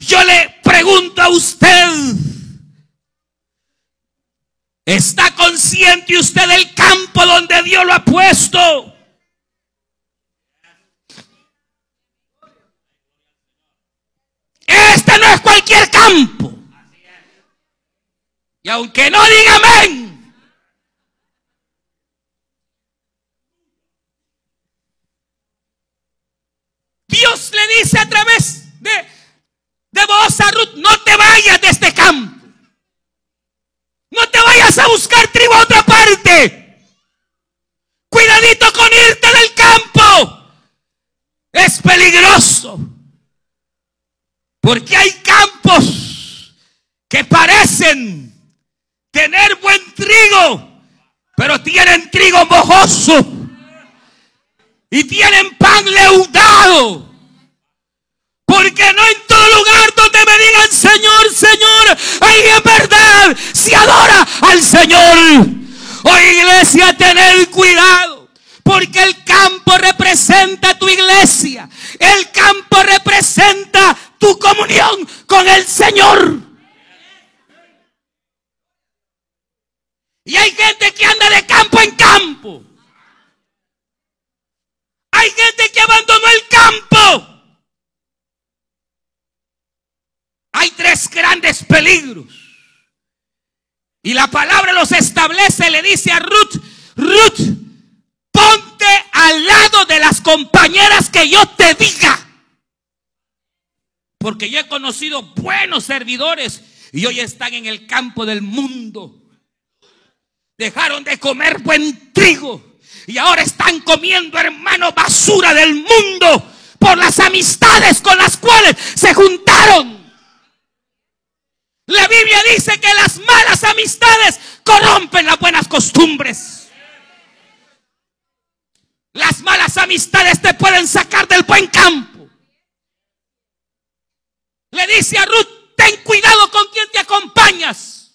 yo le pregunto a usted. ¿Está consciente usted del campo donde Dios lo ha puesto? Este no es cualquier campo. Y aunque no diga amén, Dios le dice a través de, de vos a Ruth, no te vayas de este campo. No te vayas a buscar trigo a otra parte. Cuidadito con irte del campo. Es peligroso. Porque hay campos que parecen tener buen trigo, pero tienen trigo mojoso. Y tienen pan leudado. Porque no en todo lugar donde me digan Señor, Señor, ahí en verdad se adora al Señor. Oh iglesia, tener cuidado. Porque el campo representa tu iglesia. El campo representa tu comunión con el Señor. Y hay gente que anda de campo en campo. Hay gente que abandonó el campo hay tres grandes peligros. Y la palabra los establece, le dice a Ruth, Ruth, ponte al lado de las compañeras que yo te diga. Porque yo he conocido buenos servidores y hoy están en el campo del mundo. Dejaron de comer buen trigo y ahora están comiendo, hermano, basura del mundo por las amistades con las cuales se juntaron. La Biblia dice que las malas amistades corrompen las buenas costumbres. Las malas amistades te pueden sacar del buen campo. Le dice a Ruth, ten cuidado con quien te acompañas,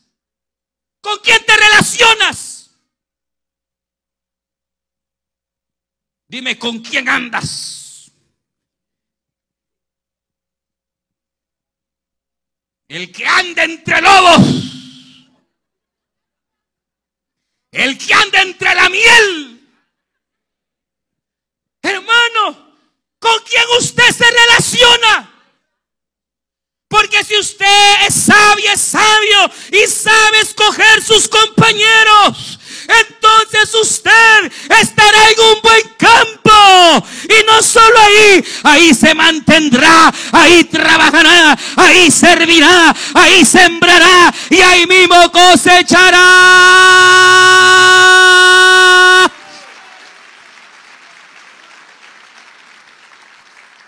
con quien te relacionas. Dime con quién andas. El que anda entre lobos. El que anda entre la miel. Hermano, ¿con quién usted se relaciona? Porque si usted es sabio, es sabio y sabe escoger sus compañeros, entonces usted estará en un buen campo. Y no solo ahí, ahí se mantendrá, ahí trabajará, ahí servirá, ahí sembrará y ahí mismo cosechará.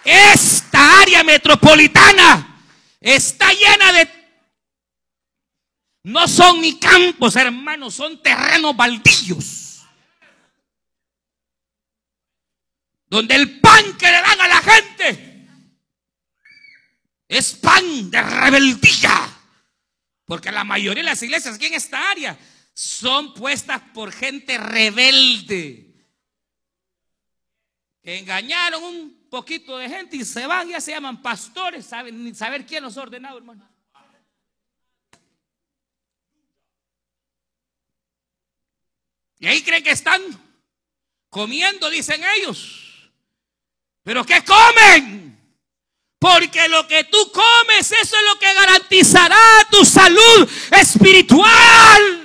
Esta área metropolitana está llena de no son ni campos, hermanos, son terrenos baldíos. Donde el pan que le dan a la gente es pan de rebeldía. Porque la mayoría de las iglesias aquí en esta área son puestas por gente rebelde. Que engañaron un poquito de gente y se van, ya se llaman pastores, saben ni saber quién los ha ordenado, hermano. Y ahí creen que están comiendo, dicen ellos. Pero ¿qué comen? Porque lo que tú comes, eso es lo que garantizará tu salud espiritual.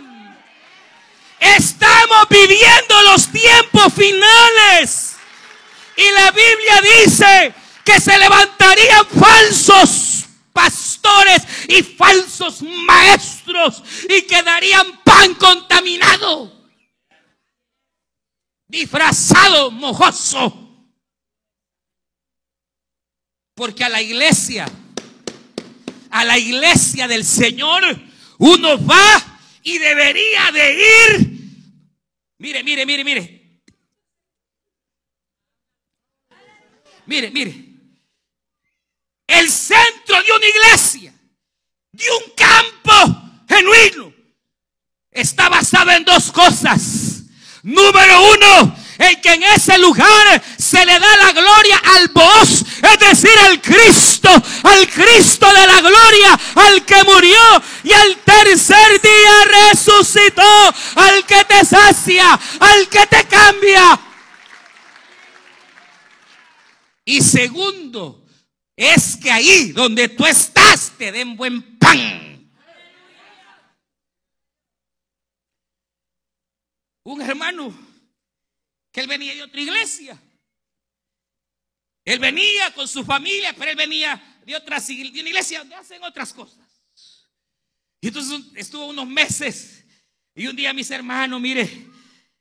Estamos viviendo los tiempos finales. Y la Biblia dice que se levantarían falsos pastores y falsos maestros y quedarían pan contaminado disfrazado, mojoso. Porque a la iglesia, a la iglesia del Señor, uno va y debería de ir. Mire, mire, mire, mire. Mire, mire. El centro de una iglesia, de un campo genuino, está basado en dos cosas. Número uno, en que en ese lugar se le da la gloria al voz, es decir, al Cristo, al Cristo de la gloria, al que murió y al tercer día resucitó, al que te sacia, al que te cambia. Y segundo, es que ahí donde tú estás te den buen pan. Un hermano que él venía de otra iglesia. Él venía con su familia, pero él venía de otra de una iglesia donde hacen otras cosas. Y entonces estuvo unos meses y un día mis hermanos, mire,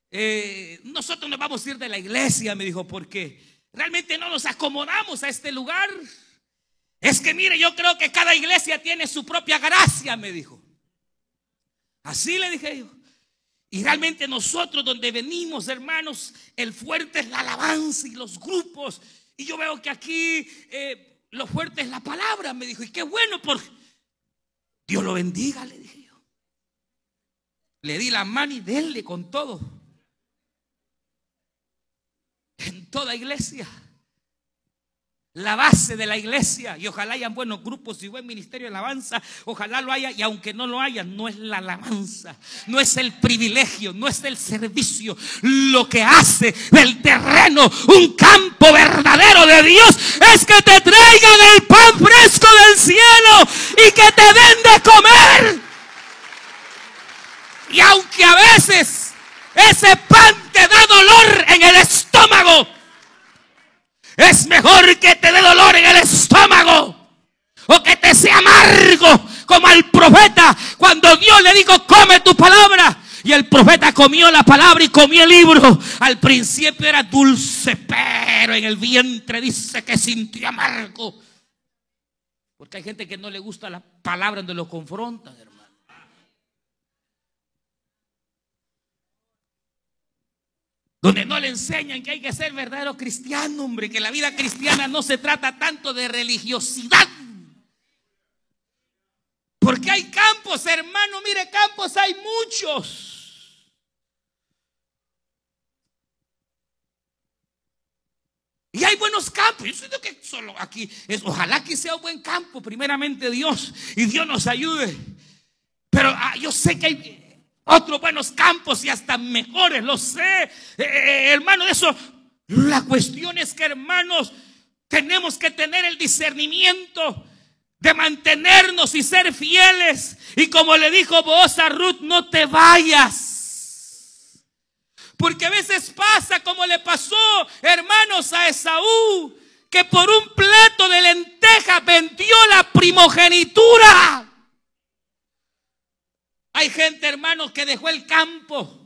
eh, nosotros nos vamos a ir de la iglesia, me dijo, porque realmente no nos acomodamos a este lugar. Es que mire, yo creo que cada iglesia tiene su propia gracia, me dijo. Así le dije yo. Y realmente nosotros donde venimos, hermanos, el fuerte es la alabanza y los grupos. Y yo veo que aquí eh, lo fuerte es la palabra, me dijo. Y qué bueno, por Dios lo bendiga, le dije yo. Le di la mano y denle con todo. En toda iglesia la base de la iglesia. Y ojalá hayan buenos grupos y buen ministerio de alabanza. Ojalá lo haya. Y aunque no lo haya, no es la alabanza. No es el privilegio. No es el servicio. Lo que hace del terreno un campo verdadero de Dios es que te traigan el pan fresco del cielo y que te den de comer. Y aunque a veces ese pan te da dolor en el estómago es mejor que te dé dolor en el estómago o que te sea amargo como al profeta cuando Dios le dijo, come tu palabra. Y el profeta comió la palabra y comió el libro. Al principio era dulce, pero en el vientre dice que sintió amargo. Porque hay gente que no le gusta la palabra donde lo confrontan, hermano. Donde no le enseñan que hay que ser verdadero cristiano, hombre, que la vida cristiana no se trata tanto de religiosidad. Porque hay campos, hermano, mire, campos hay muchos. Y hay buenos campos. Yo siento que solo aquí ojalá que sea un buen campo, primeramente Dios, y Dios nos ayude. Pero ah, yo sé que hay, otros buenos campos y hasta mejores, lo sé, eh, eh, hermano, de eso. La cuestión es que, hermanos, tenemos que tener el discernimiento de mantenernos y ser fieles. Y como le dijo vos a Ruth, no te vayas. Porque a veces pasa como le pasó, hermanos, a Esaú, que por un plato de lenteja vendió la primogenitura. Hay gente, hermanos, que dejó el campo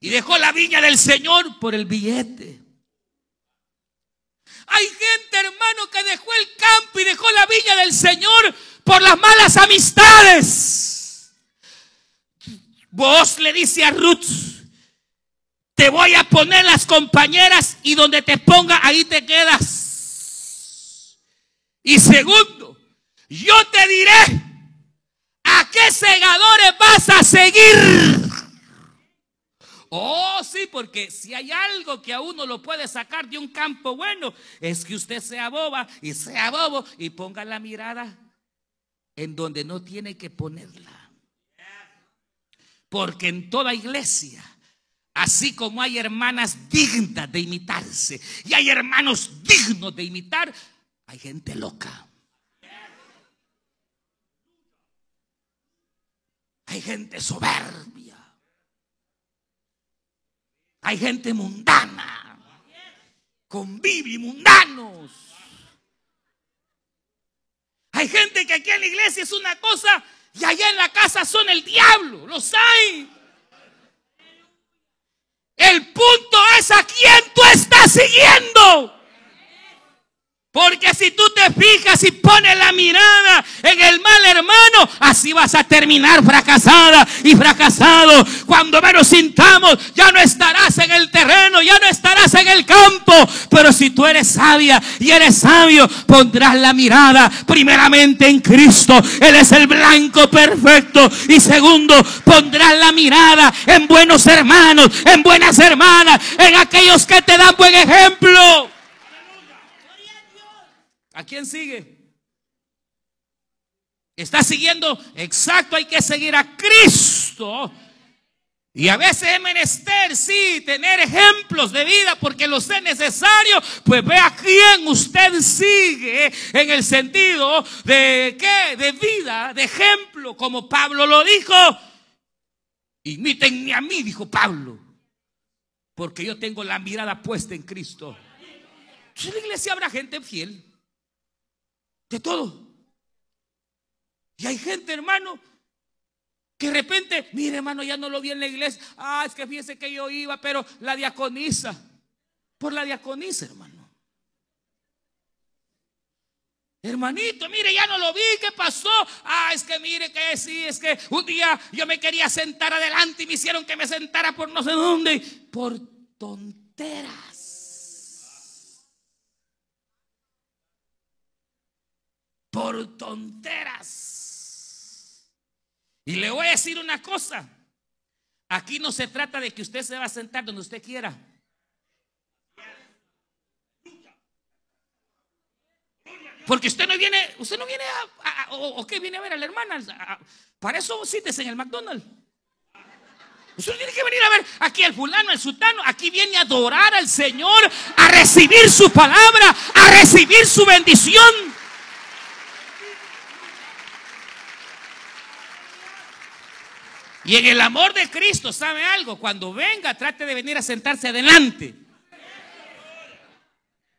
y dejó la viña del Señor por el billete. Hay gente, hermano, que dejó el campo y dejó la viña del Señor por las malas amistades. Vos le dice a Ruth, te voy a poner las compañeras y donde te ponga, ahí te quedas. Y segundo, yo te diré ¿A qué segadores vas a seguir? Oh, sí, porque si hay algo que a uno lo puede sacar de un campo bueno, es que usted sea boba y sea bobo y ponga la mirada en donde no tiene que ponerla. Porque en toda iglesia, así como hay hermanas dignas de imitarse y hay hermanos dignos de imitar, hay gente loca. Hay gente soberbia. Hay gente mundana. Convivi mundanos. Hay gente que aquí en la iglesia es una cosa y allá en la casa son el diablo. Los hay. El punto es a quién tú estás siguiendo. Porque si tú te fijas y pones la mirada en el mal hermano, así vas a terminar fracasada y fracasado. Cuando menos sintamos, ya no estarás en el terreno, ya no estarás en el campo. Pero si tú eres sabia y eres sabio, pondrás la mirada primeramente en Cristo. Él es el blanco perfecto. Y segundo, pondrás la mirada en buenos hermanos, en buenas hermanas, en aquellos que te dan buen ejemplo. ¿A quién sigue? Está siguiendo, exacto, hay que seguir a Cristo. Y a veces es menester, sí, tener ejemplos de vida porque lo sé necesario. Pues ve a quién usted sigue en el sentido de qué, de vida, de ejemplo, como Pablo lo dijo. Imítenme a mí, dijo Pablo, porque yo tengo la mirada puesta en Cristo. En la iglesia habrá gente fiel. De todo. Y hay gente, hermano, que de repente, mire, hermano, ya no lo vi en la iglesia. Ah, es que fíjese que yo iba, pero la diaconisa. Por la diaconisa, hermano. Hermanito, mire, ya no lo vi, ¿qué pasó? Ah, es que mire que sí, es que un día yo me quería sentar adelante y me hicieron que me sentara por no sé dónde. Por tonteras. Por tonteras. Y le voy a decir una cosa. Aquí no se trata de que usted se va a sentar donde usted quiera. Porque usted no viene, usted no viene a, o, qué viene a ver a la hermana. para eso sites en el McDonald's. Usted tiene que venir a ver aquí al fulano, al sultano. Aquí viene a adorar al Señor, a recibir su palabra, a recibir su bendición. Y en el amor de Cristo, ¿sabe algo? Cuando venga, trate de venir a sentarse adelante.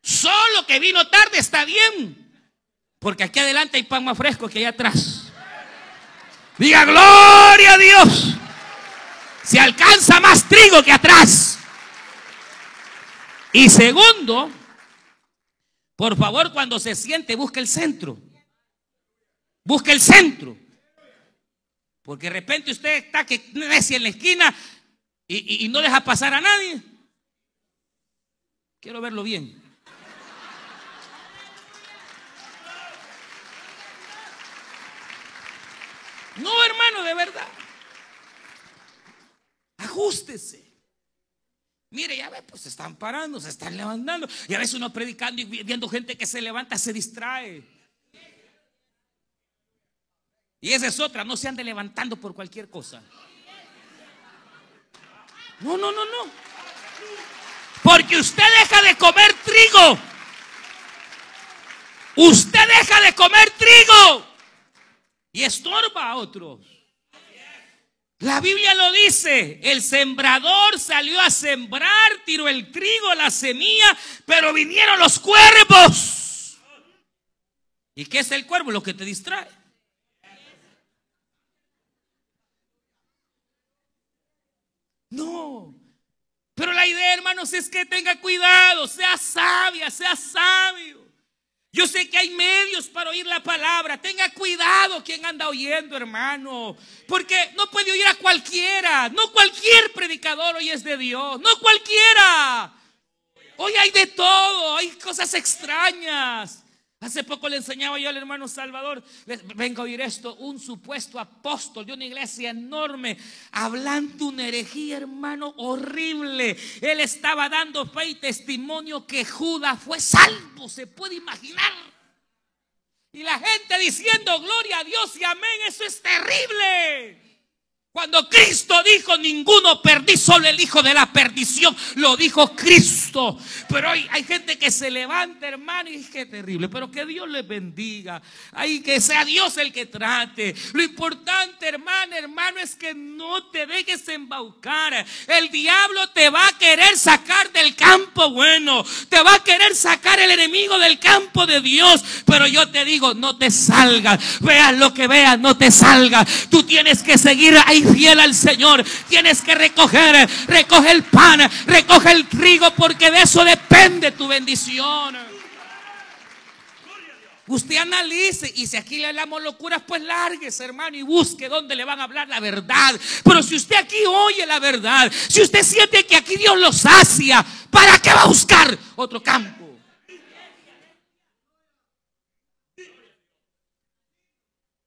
Solo que vino tarde está bien. Porque aquí adelante hay pan más fresco que allá atrás. Diga gloria a Dios. Se alcanza más trigo que atrás. Y segundo, por favor, cuando se siente, busque el centro. Busque el centro. Porque de repente usted está que necia en la esquina y, no deja pasar a nadie. Quiero verlo bien. No, hermano, de verdad. Ajústese. Mire, ya ve, pues se están parando, se están levantando. Y a veces uno predicando y viendo gente que se levanta, se distrae. Y esa es otra, no se ande levantando por cualquier cosa. No, no, no, no. Porque usted deja de comer trigo. Usted deja de comer trigo y estorba a otros. La Biblia lo dice, el sembrador salió a sembrar, tiró el trigo, la semilla, pero vinieron los cuervos. ¿Y qué es el cuervo? Lo que te distrae. No. Pero la idea, hermanos, es que tenga cuidado, sea sabia, sea sabio. Yo sé que hay medios para oír la palabra. Tenga cuidado quien anda oyendo, hermano. Porque no puede oír a cualquiera. No cualquier predicador hoy es de Dios. No cualquiera. Hoy hay de todo. Hay cosas extrañas. Hace poco le enseñaba yo al hermano Salvador, vengo a oír esto, un supuesto apóstol de una iglesia enorme, hablando una herejía, hermano, horrible. Él estaba dando fe y testimonio que Judas fue salvo, se puede imaginar. Y la gente diciendo, gloria a Dios y amén, eso es terrible. Cuando Cristo dijo, ninguno perdí, solo el hijo de la perdición, lo dijo Cristo. Pero hoy hay gente que se levanta, hermano, y es que terrible. Pero que Dios les bendiga. Ay, que sea Dios el que trate. Lo importante, hermano, hermano, es que no te dejes embaucar. El diablo te va a querer sacar del campo bueno. Te va a querer sacar el enemigo del campo de Dios. Pero yo te digo, no te salgas. Veas lo que veas, no te salgas. Tú tienes que seguir ahí fiel al Señor. Tienes que recoger, recoge el pan, recoge el trigo, porque de eso depende tu bendición. Usted analice y si aquí le hablamos locuras, pues lárguese, hermano, y busque dónde le van a hablar la verdad. Pero si usted aquí oye la verdad, si usted siente que aquí Dios lo sacia, ¿para qué va a buscar otro campo?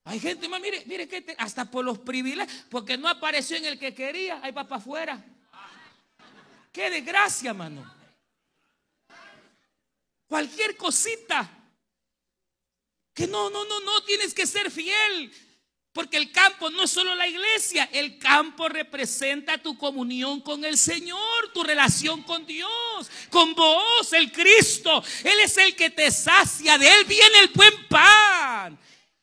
Hay gente, más, mire, mire que hasta por los privilegios, porque no apareció en el que quería, va para afuera. Qué desgracia, mano. Cualquier cosita. Que no, no, no, no, tienes que ser fiel. Porque el campo no es solo la iglesia, el campo representa tu comunión con el Señor, tu relación con Dios, con vos, el Cristo. Él es el que te sacia, de Él viene el buen pan.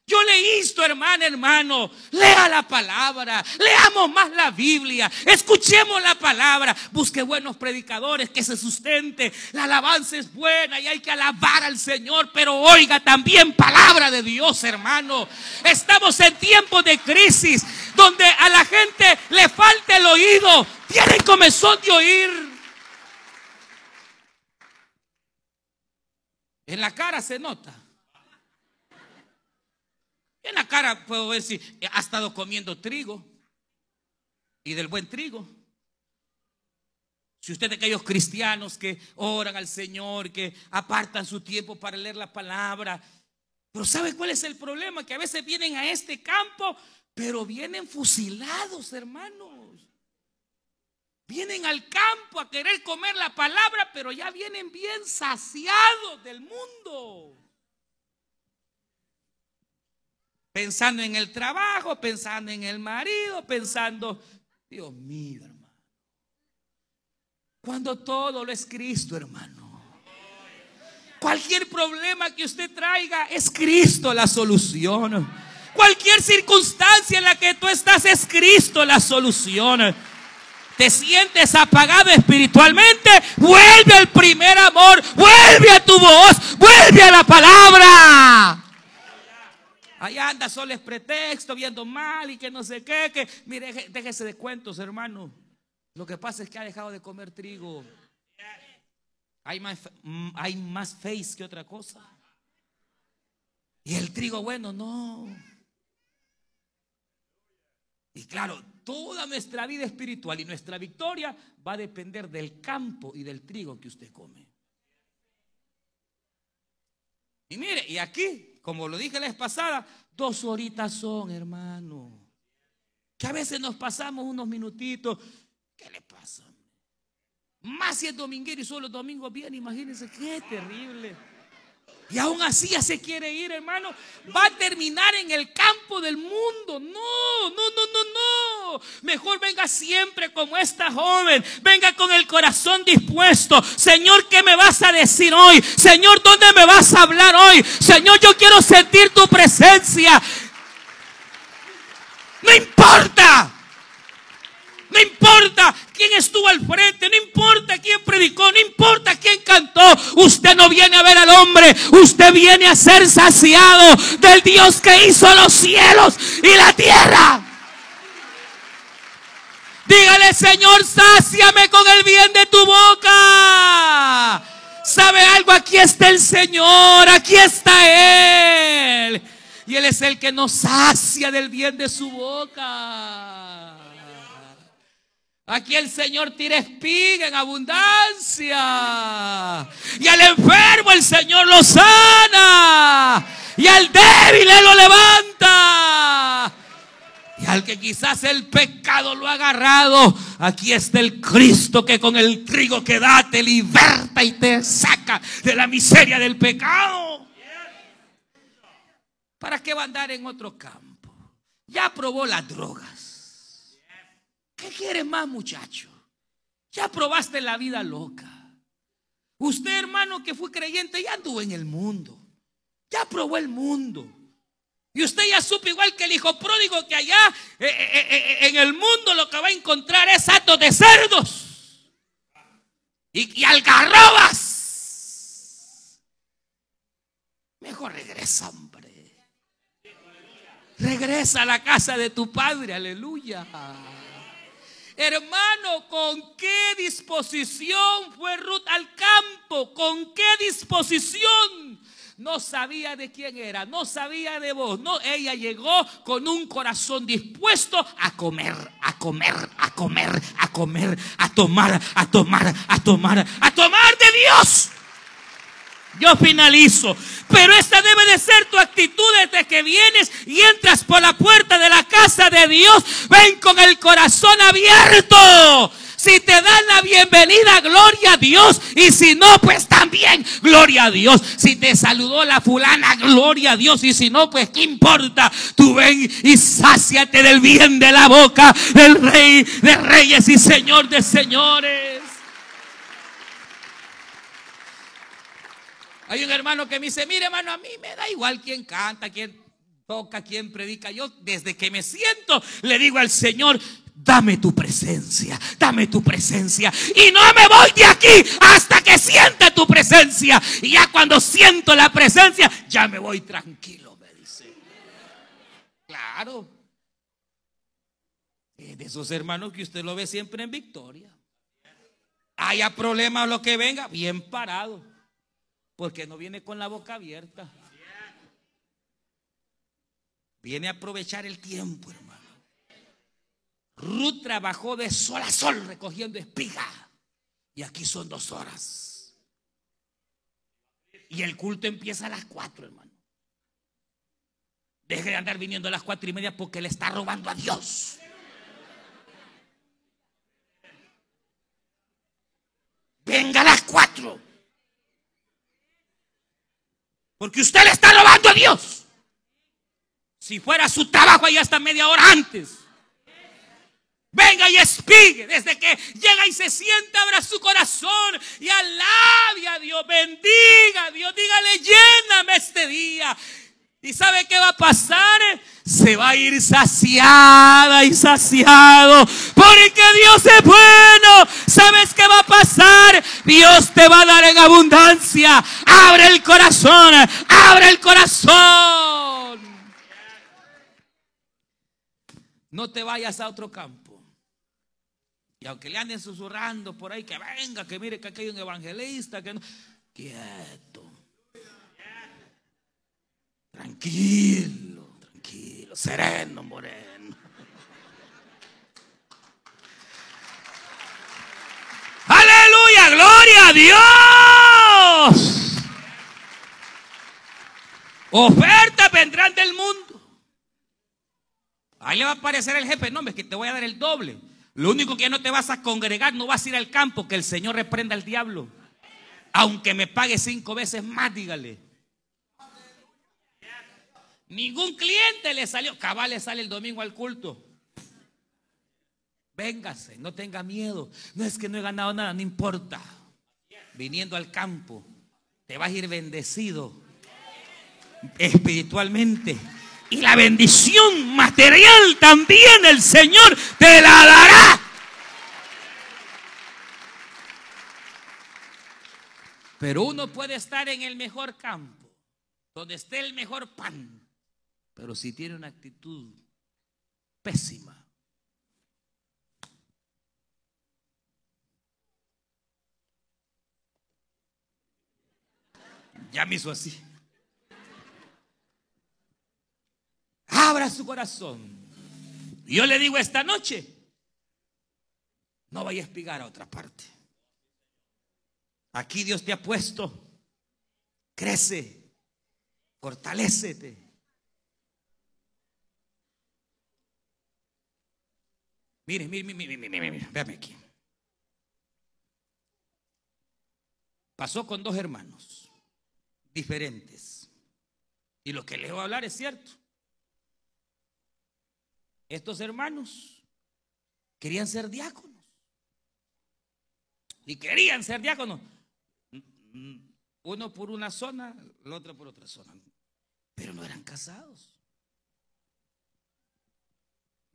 Yo le insto, hermano, hermano, lea la palabra, leamos más la Biblia, escuchemos la palabra, busque buenos predicadores que se sustente. La alabanza es buena y hay que alabar al Señor, pero oiga también palabra de Dios, hermano. Estamos en tiempos de crisis donde a la gente le falta el oído, tienen comezón de oír. En la cara se nota. En la cara puedo ver si ha estado comiendo trigo y del buen trigo. Si usted de aquellos cristianos que oran al Señor, que apartan su tiempo para leer la palabra, pero ¿sabe cuál es el problema? Que a veces vienen a este campo, pero vienen fusilados, hermanos. Vienen al campo a querer comer la palabra, pero ya vienen bien saciados del mundo. Pensando en el trabajo, pensando en el marido, pensando, Dios mío, hermano. Cuando todo lo es Cristo, hermano. Cualquier problema que usted traiga es Cristo la solución. Cualquier circunstancia en la que tú estás es Cristo la solución. Te sientes apagado espiritualmente, vuelve al primer amor, vuelve a tu voz, vuelve a la palabra. Allá anda solo es pretexto, viendo mal y que no sé qué, que mire, déjese de cuentos, hermano. Lo que pasa es que ha dejado de comer trigo. Hay más, mm, hay más face que otra cosa. Y el trigo bueno, no. Y claro, toda nuestra vida espiritual y nuestra victoria va a depender del campo y del trigo que usted come. Y mire, y aquí como lo dije la vez pasada, dos horitas son, hermano. Que a veces nos pasamos unos minutitos. ¿Qué le pasa? Más si es dominguero y solo los domingos bien, imagínense qué terrible. Y aún así ya se quiere ir, hermano. Va a terminar en el campo del mundo. No, no, no, no, no. Mejor venga siempre como esta joven. Venga con el corazón dispuesto. Señor, ¿qué me vas a decir hoy? Señor, ¿dónde me vas a hablar hoy? Señor, yo quiero sentir tu presencia. No importa. No importa quién estuvo al frente, no importa quién predicó, no importa quién cantó. Usted no viene a ver al hombre, usted viene a ser saciado del Dios que hizo los cielos y la tierra. Dígale, Señor, sáciame con el bien de tu boca. ¿Sabe algo? Aquí está el Señor, aquí está Él. Y Él es el que nos sacia del bien de su boca. Aquí el Señor tira espiga en abundancia. Y al enfermo el Señor lo sana. Y al débil Él lo levanta. Y al que quizás el pecado lo ha agarrado, aquí está el Cristo que con el trigo que da te liberta y te saca de la miseria del pecado. ¿Para qué va a andar en otro campo? Ya probó las drogas. ¿Qué quieres más, muchacho? Ya probaste la vida loca. Usted, hermano, que fue creyente, ya anduvo en el mundo. Ya probó el mundo. Y usted ya supo igual que el hijo pródigo que allá eh, eh, eh, en el mundo lo que va a encontrar es atos de cerdos y, y algarrobas. Mejor regresa, hombre. Regresa a la casa de tu padre, aleluya. Hermano, ¿con qué disposición fue Ruth al campo? ¿Con qué disposición? no sabía de quién era, no sabía de vos. No, ella llegó con un corazón dispuesto a comer, a comer, a comer, a comer, a tomar, a tomar, a tomar, a tomar de Dios. Yo finalizo. Pero esta debe de ser tu actitud desde que vienes y entras por la puerta de la casa de Dios. Ven con el corazón abierto. Si te dan la bienvenida, gloria a Dios. Y si no, pues también, gloria a Dios. Si te saludó la fulana, gloria a Dios. Y si no, pues qué importa. Tú ven y sáciate del bien de la boca del rey de reyes y señor de señores. Hay un hermano que me dice, mire hermano, a mí me da igual quién canta, quién toca, quién predica. Yo desde que me siento le digo al Señor, dame tu presencia, dame tu presencia. Y no me voy de aquí hasta que siente tu presencia. Y ya cuando siento la presencia, ya me voy tranquilo, me dice. Claro. de esos hermanos que usted lo ve siempre en victoria. Haya problemas lo que venga, bien parado. Porque no viene con la boca abierta. Viene a aprovechar el tiempo, hermano. Ruth trabajó de sol a sol recogiendo espiga. Y aquí son dos horas. Y el culto empieza a las cuatro, hermano. Deje de andar viniendo a las cuatro y media porque le está robando a Dios. Venga a las cuatro. Porque usted le está robando a Dios. Si fuera su trabajo ahí hasta media hora antes. Venga y espigue desde que llega y se sienta, abra su corazón y alabe a Dios, bendiga a Dios, dígale, lléname este día. ¿Y sabe qué va a pasar? Se va a ir saciada y saciado. Porque Dios es bueno. ¿Sabes qué va a pasar? Dios te va a dar en abundancia. Abre el corazón. Abre el corazón. No te vayas a otro campo. Y aunque le anden susurrando por ahí que venga, que mire que aquí hay un evangelista, que no. Quieto. Tranquilo, tranquilo, sereno, moreno. Aleluya, gloria a Dios. Ofertas vendrán del mundo. Ahí le va a aparecer el jefe. No, es que te voy a dar el doble. Lo único que no te vas a congregar, no vas a ir al campo, que el Señor reprenda al diablo. Aunque me pague cinco veces más, dígale. Ningún cliente le salió. Cabal le sale el domingo al culto. Véngase, no tenga miedo. No es que no he ganado nada, no importa. Viniendo al campo, te vas a ir bendecido espiritualmente y la bendición material también el Señor te la dará. Pero uno puede estar en el mejor campo, donde esté el mejor pan, pero si tiene una actitud pésima. Ya me hizo así. abra su corazón. Yo le digo esta noche, no vaya a espigar a otra parte. Aquí Dios te ha puesto. Crece, fortalecete. Mire, mire, mire, mire, mire, mire, véame aquí. Pasó con dos hermanos diferentes. Y lo que le voy a hablar es cierto. Estos hermanos querían ser diáconos. Y querían ser diáconos. Uno por una zona, el otro por otra zona. Pero no eran casados.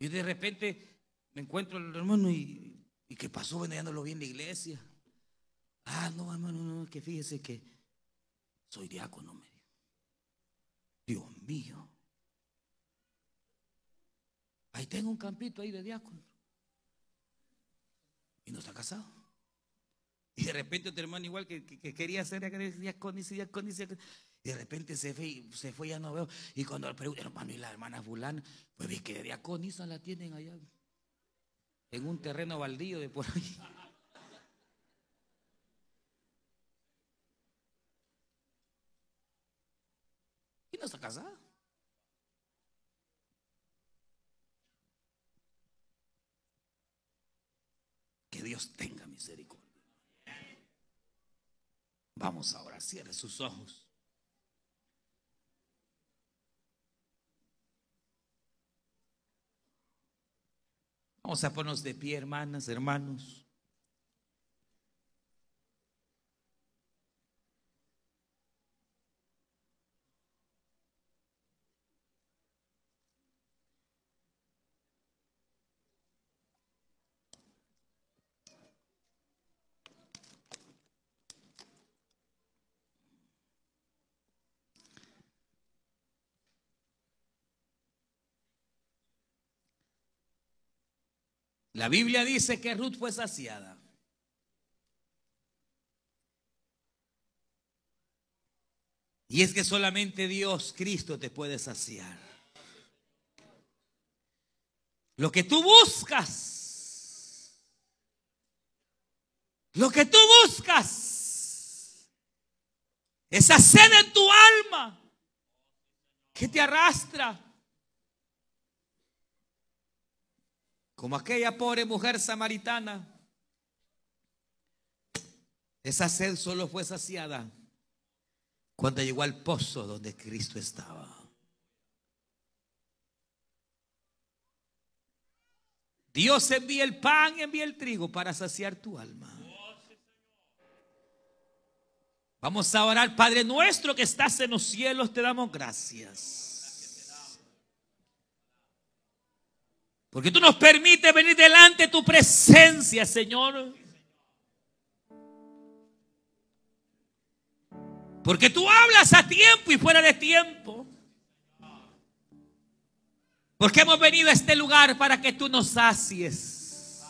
Y de repente me encuentro el hermano y, y ¿qué pasó? Bueno, ya no lo vi en la iglesia. Ah, no, hermano, no, que fíjese que soy diácono, me Dios mío. Ahí tengo un campito ahí de diácono. Y no está casado. Y de repente otro hermano igual que, quería ser diaconisa, y de repente se fue, se fue, ya no veo. Y cuando le pregunté, hermano, y la hermana fulana, pues vi que diaconisa la tienen allá. En un terreno baldío de por ahí. Y no está casada. Que Dios tenga misericordia. Vamos ahora, cierre sus ojos. Vamos a ponernos de pie, hermanas, hermanos. La Biblia dice que Ruth fue saciada. Y es que solamente Dios, Cristo, te puede saciar. Lo que tú buscas, lo que tú buscas, esa sed en tu alma que te arrastra como aquella pobre mujer samaritana. Esa sed solo fue saciada cuando llegó al pozo donde Cristo estaba. Dios envía el pan, envía el trigo para saciar tu alma. Vamos a orar, Padre nuestro que estás en los cielos, te damos gracias. Porque tú nos permites venir delante de tu presencia, Señor. Porque tú hablas a tiempo y fuera de tiempo. Porque hemos venido a este lugar para que tú nos sacies.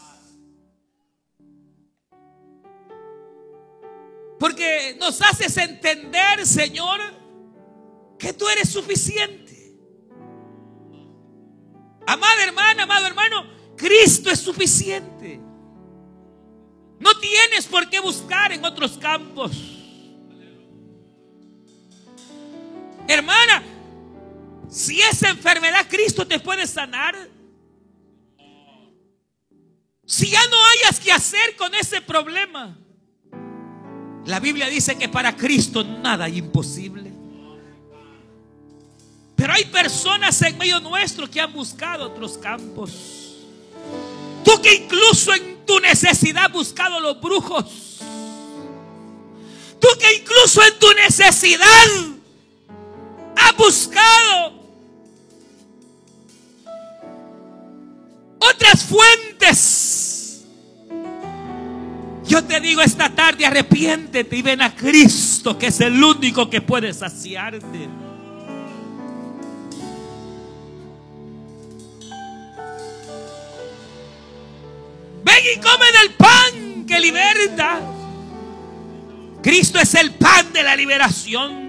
Porque nos haces entender, Señor, que tú eres suficiente. Amada hermana, amado hermano, Cristo es suficiente. No tienes por qué buscar en otros campos. Hermana, si esa enfermedad Cristo te puede sanar. Si ya no hayas que hacer con ese problema. La Biblia dice que para Cristo nada es imposible. Pero hay personas en medio nuestro que han buscado otros campos. Tú que incluso en tu necesidad has buscado los brujos. Tú que incluso en tu necesidad has buscado otras fuentes. Yo te digo esta tarde, arrepiéntete y ven a Cristo, que es el único que puede saciarte. Y come del pan que liberta. Cristo es el pan de la liberación.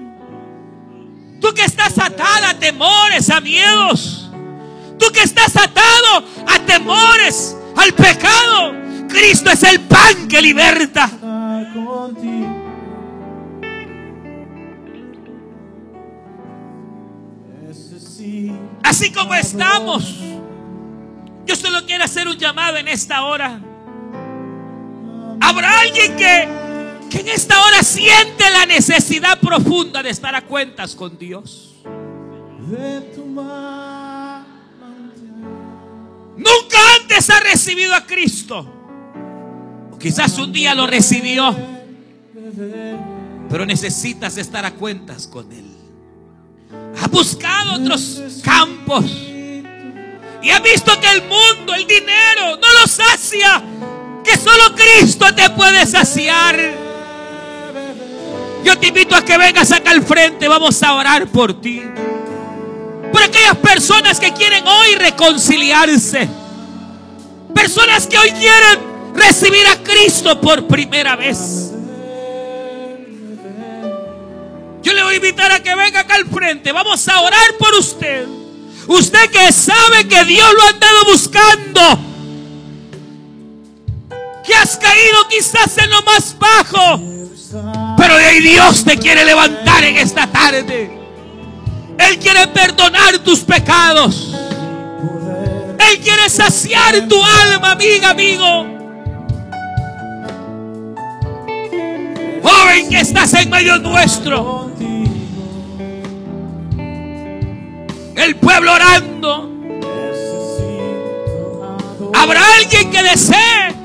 Tú que estás atada a temores, a miedos. Tú que estás atado a temores, al pecado. Cristo es el pan que liberta. Así como estamos. Solo quiero hacer un llamado en esta hora. Habrá alguien que, que en esta hora siente la necesidad profunda de estar a cuentas con Dios. Nunca antes ha recibido a Cristo. O quizás un día lo recibió. Pero necesitas estar a cuentas con Él. Ha buscado otros campos y ha visto que el mundo, el dinero, no lo sacia. Que solo Cristo te puede saciar. Yo te invito a que vengas acá al frente. Vamos a orar por ti. Por aquellas personas que quieren hoy reconciliarse. Personas que hoy quieren recibir a Cristo por primera vez. Yo le voy a invitar a que venga acá al frente. Vamos a orar por usted. Usted que sabe que Dios lo ha andado buscando. Que has caído quizás en lo más bajo. Pero Dios te quiere levantar en esta tarde. Él quiere perdonar tus pecados. Él quiere saciar tu alma, amiga, amigo. Joven que estás en medio nuestro. El pueblo orando. Habrá alguien que desee.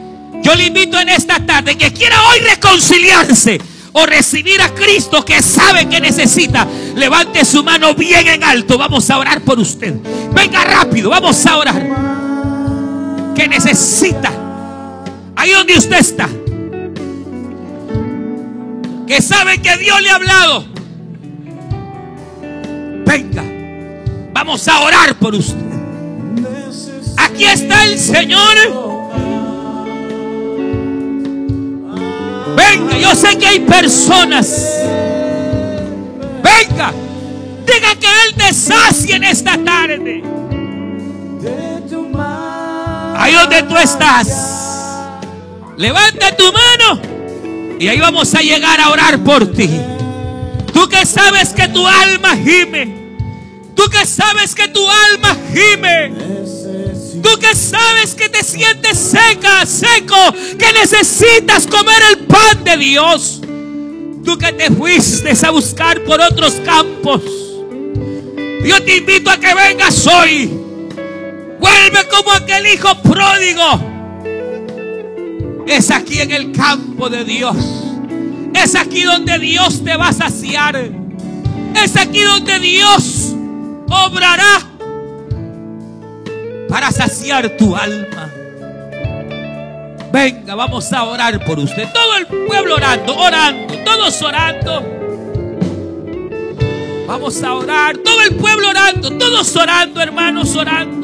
Yo le invito en esta tarde que quiera hoy reconciliarse o recibir a Cristo que sabe que necesita. Levante su mano bien en alto. Vamos a orar por usted. Venga rápido, vamos a orar. Que necesita. Ahí donde usted está. Que sabe que Dios le ha hablado. Venga. Vamos a orar por usted. Aquí está el Señor. Venga, yo sé que hay personas. Venga, diga que Él te sacie en esta tarde. Ahí donde tú estás. Levanta tu mano y ahí vamos a llegar a orar por ti. Tú que sabes que tu alma gime. Tú que sabes que tu alma gime. Tú que sabes que te sientes seca, seco, que necesitas comer el pan de Dios. Tú que te fuiste a buscar por otros campos. Yo te invito a que vengas hoy. Vuelve como aquel hijo pródigo. Es aquí en el campo de Dios. Es aquí donde Dios te va a saciar. Es aquí donde Dios obrará para saciar tu alma. Venga, vamos a orar por usted. Todo el pueblo orando, orando, todos orando. Vamos a orar, todo el pueblo orando, todos orando, hermanos, orando.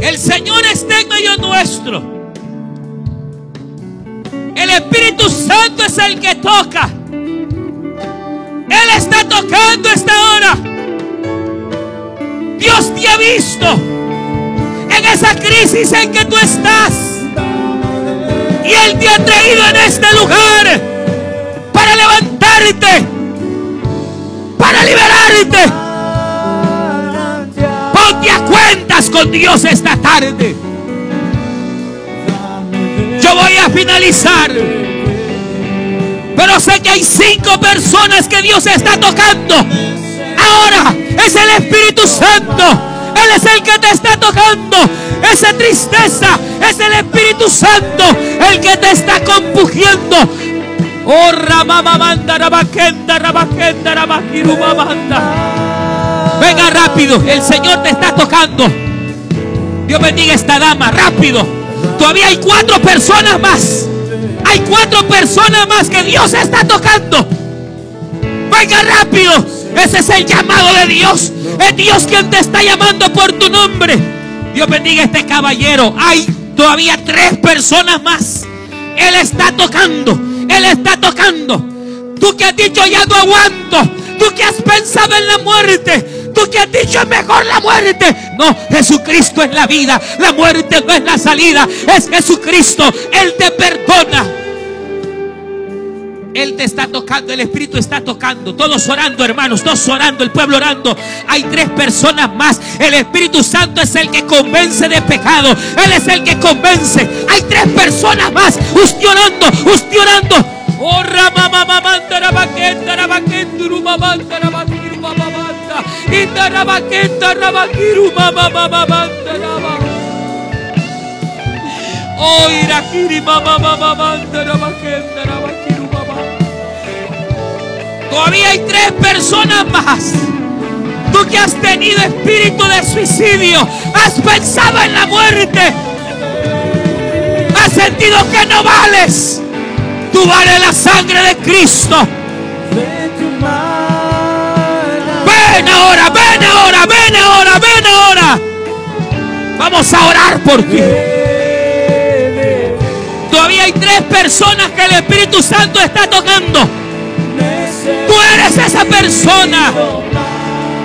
El Señor está en medio nuestro. El Espíritu Santo es el que toca. Él está tocando esta hora. Dios te ha visto en esa crisis en que tú estás. Y Él te ha traído en este lugar para levantarte, para liberarte. Ponte a cuentas con Dios esta tarde. Yo voy a finalizar. Pero sé que hay cinco personas que Dios está tocando. Ahora es el Espíritu Santo. Él es el que te está tocando. Esa tristeza es el Espíritu Santo el que te está compugiendo. Oh, Ramamamanda, Rabakenda, Rabakenda, Rabakirumamanda. Venga rápido, el Señor te está tocando. Dios bendiga a esta dama, rápido. Todavía hay cuatro personas más. Hay cuatro personas más que Dios está tocando. Venga rápido. Ese es el llamado de Dios. Es Dios quien te está llamando por tu nombre. Dios bendiga a este caballero. Hay todavía tres personas más. Él está tocando. Él está tocando. Tú que has dicho ya no aguanto. Tú que has pensado en la muerte. Tú que has dicho es mejor la muerte. No, Jesucristo es la vida. La muerte no es la salida. Es Jesucristo. Él te perdona. Él te está tocando, el Espíritu está tocando. Todos orando, hermanos, todos orando, el pueblo orando. Hay tres personas más. El Espíritu Santo es el que convence de pecado. Él es el que convence. Hay tres personas más. Usted orando, usted orando. Oh, rabaquenduru, mamanda, rabaquiru, rabaquiru, mamamamamanda, raba. Oh, irakiri, mamamamamanda, rabaquenda, rabaquiru, mamamanda. Todavía hay tres personas más. Tú que has tenido espíritu de suicidio, has pensado en la muerte, has sentido que no vales. Tú vales la sangre de Cristo. Ven ahora, ven ahora, ven ahora, ven ahora. Vamos a orar por ti. Todavía hay tres personas que el Espíritu Santo está tocando. Tú eres esa persona.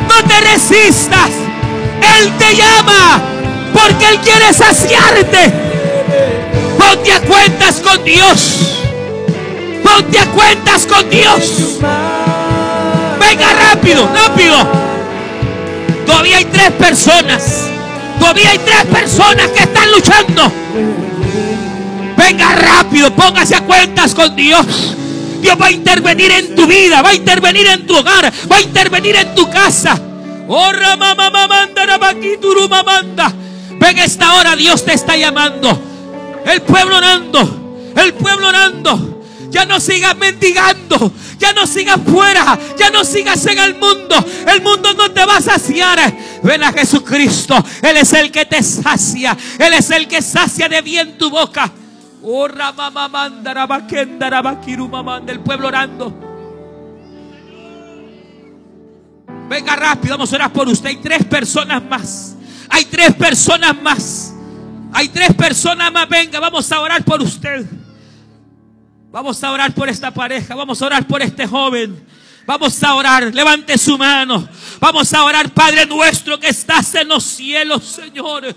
No te resistas. Él te llama porque Él quiere saciarte. Ponte a cuentas con Dios. Ponte a cuentas con Dios. Venga rápido, rápido. Todavía hay tres personas. Todavía hay tres personas que están luchando. Venga rápido, póngase a cuentas con Dios. Dios va a intervenir en tu vida, va a intervenir en tu hogar, va a intervenir en tu casa. Ven esta hora, Dios te está llamando. El pueblo orando, el pueblo orando. Ya no sigas mendigando. Ya no sigas fuera. Ya no sigas en el mundo. El mundo no te va a saciar. Ven a Jesucristo. Él es el que te sacia. Él es el que sacia de bien tu boca. Oh, del pueblo orando. Venga rápido, vamos a orar por usted. Hay tres personas más. Hay tres personas más. Hay tres personas más. Venga, vamos a orar por usted. Vamos a orar por esta pareja. Vamos a orar por este joven. Vamos a orar. Levante su mano. Vamos a orar, Padre nuestro que estás en los cielos, Señor.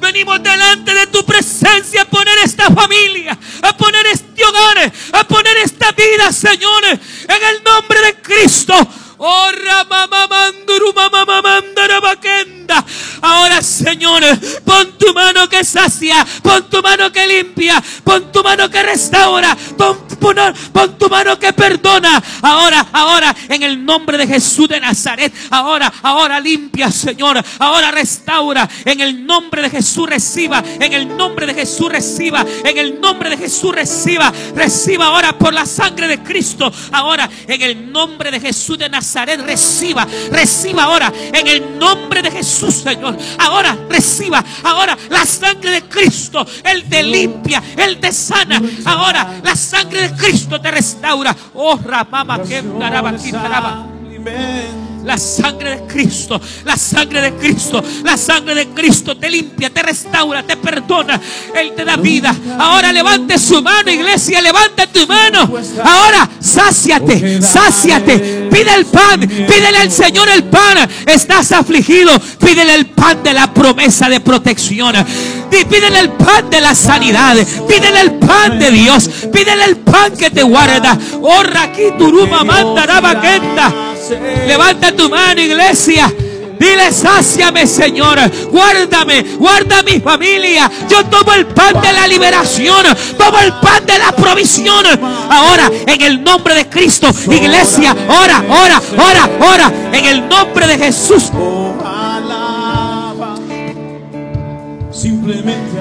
Venimos delante de tu presencia a poner esta familia, a poner este hogar, a poner esta vida, Señor, en el nombre de Cristo. Oh, Ahora, Señor, pon tu mano que sacia, pon tu mano que limpia, pon tu mano que restaura, pon, pon, tu mano que perdona. Ahora, ahora, en el nombre de Jesús de Nazaret, ahora, ahora limpia, Señor, ahora restaura. En el nombre de Jesús reciba, en el nombre de Jesús reciba, en el nombre de Jesús reciba, reciba ahora por la sangre de Cristo. Ahora, en el nombre de Jesús de Nazaret reciba, reciba ahora en el nombre de Jesús, Señor. Ahora reciba, ahora la sangre de Cristo, Él te limpia, Él te sana. Ahora la sangre de Cristo te restaura. Oh, Ramama, que la sangre de Cristo, la sangre de Cristo, la sangre de Cristo te limpia, te restaura, te perdona. Él te da vida. Ahora levante su mano, iglesia, levanta tu mano. Ahora sáciate, sáciate. Pide el pan, pídele al Señor el pan. Estás afligido, pídele el pan de la promesa de protección. Pídele el pan de la sanidad. Pídele el pan de Dios. Pídele el pan que te guarda. Oh, aquí turuma manda Levanta tu mano, iglesia. Dile, sáciame, Señor. Guárdame, guarda mi familia. Yo tomo el pan de la liberación. Tomo el pan de la provisión. Ahora, en el nombre de Cristo, iglesia, ora, ora, ora, ora. En el nombre de Jesús. Simplemente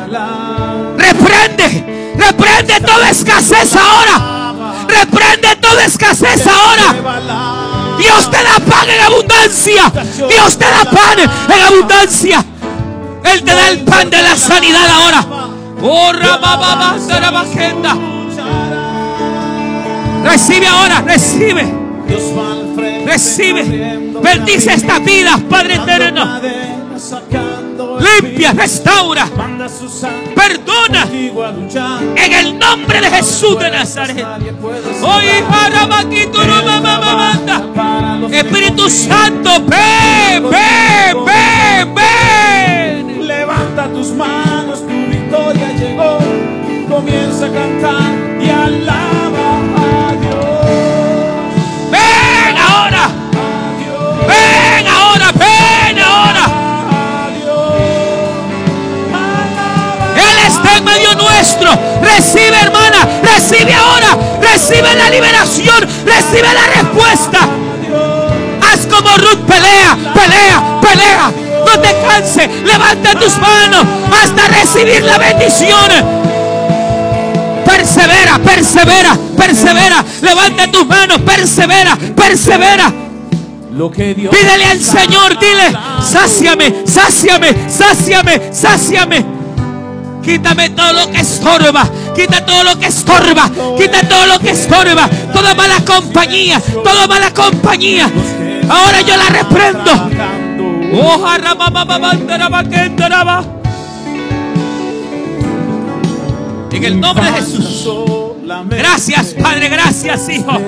Reprende, reprende toda escasez ahora. Reprende toda escasez ahora. Dios te da pan en abundancia. Dios te da pan en abundancia. Él te da el pan de la sanidad ahora. Oh, recibe ahora, recibe. Recibe. Bendice esta vida, Padre eterno. Limpia, restaura, perdona. En el nombre de Jesús de Nazaret. Espíritu Santo, ven, ven, ven, ven. Levanta tus manos, tu victoria llegó. Comienza a cantar y alaba nuestro. Recibe, hermana. Recibe ahora. Recibe la liberación. Recibe la respuesta como Ruth, pelea, pelea, pelea. No te canses, levanta tus manos hasta recibir la bendición. Persevera, persevera, persevera. Levanta tus manos, persevera, persevera. Lo que Dios Pídele al Señor, dile, sáciame, sáciame, sáciame, sáciame. Quítame todo lo que estorba. Quita todo lo que estorba. Quita todo lo que estorba. Toda mala compañía. Toda mala compañía. Ahora yo la reprendo. Ojalá En el nombre de Jesús. Gracias, Padre. Gracias, Hijo.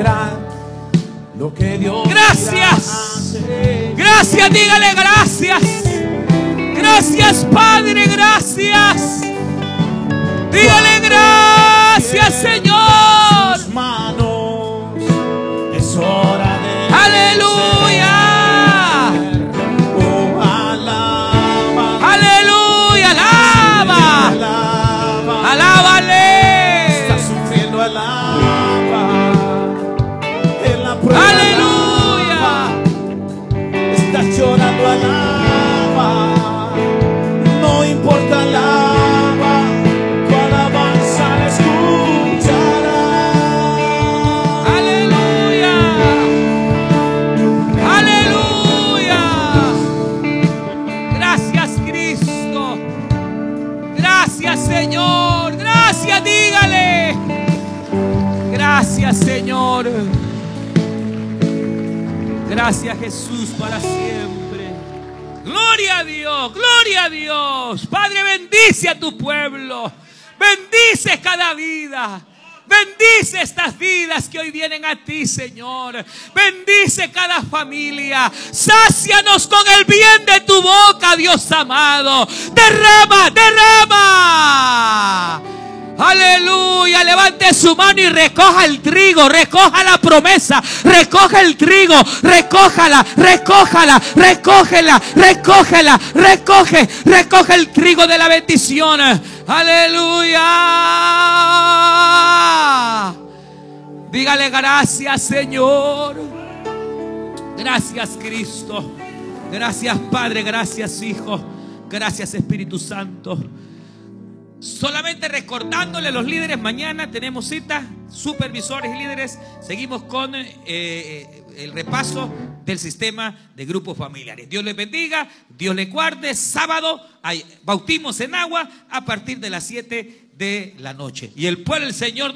Gracias. Gracias, dígale gracias. Gracias, Padre. Gracias. Dígale gracias, Señor. Gracias Jesús para siempre. Gloria a Dios, gloria a Dios. Padre, bendice a tu pueblo. Bendice cada vida. Bendice estas vidas que hoy vienen a ti, Señor. Bendice cada familia. Sácianos con el bien de tu boca, Dios amado. Derrama, derrama. Aleluya, levante su mano y recoja el trigo, recoja la promesa, recoja el trigo, recójala, recójala, recógela, recógela, recoge, recoge el trigo de la bendición. Aleluya. Dígale gracias, Señor. Gracias, Cristo. Gracias, Padre. Gracias, Hijo. Gracias, Espíritu Santo. Solamente recordándole a los líderes, mañana tenemos cita, supervisores y líderes, seguimos con eh, eh, el repaso del sistema de grupos familiares. Dios les bendiga, Dios les guarde. Sábado hay bautismos en agua a partir de las 7 de la noche. Y el pueblo del Señor...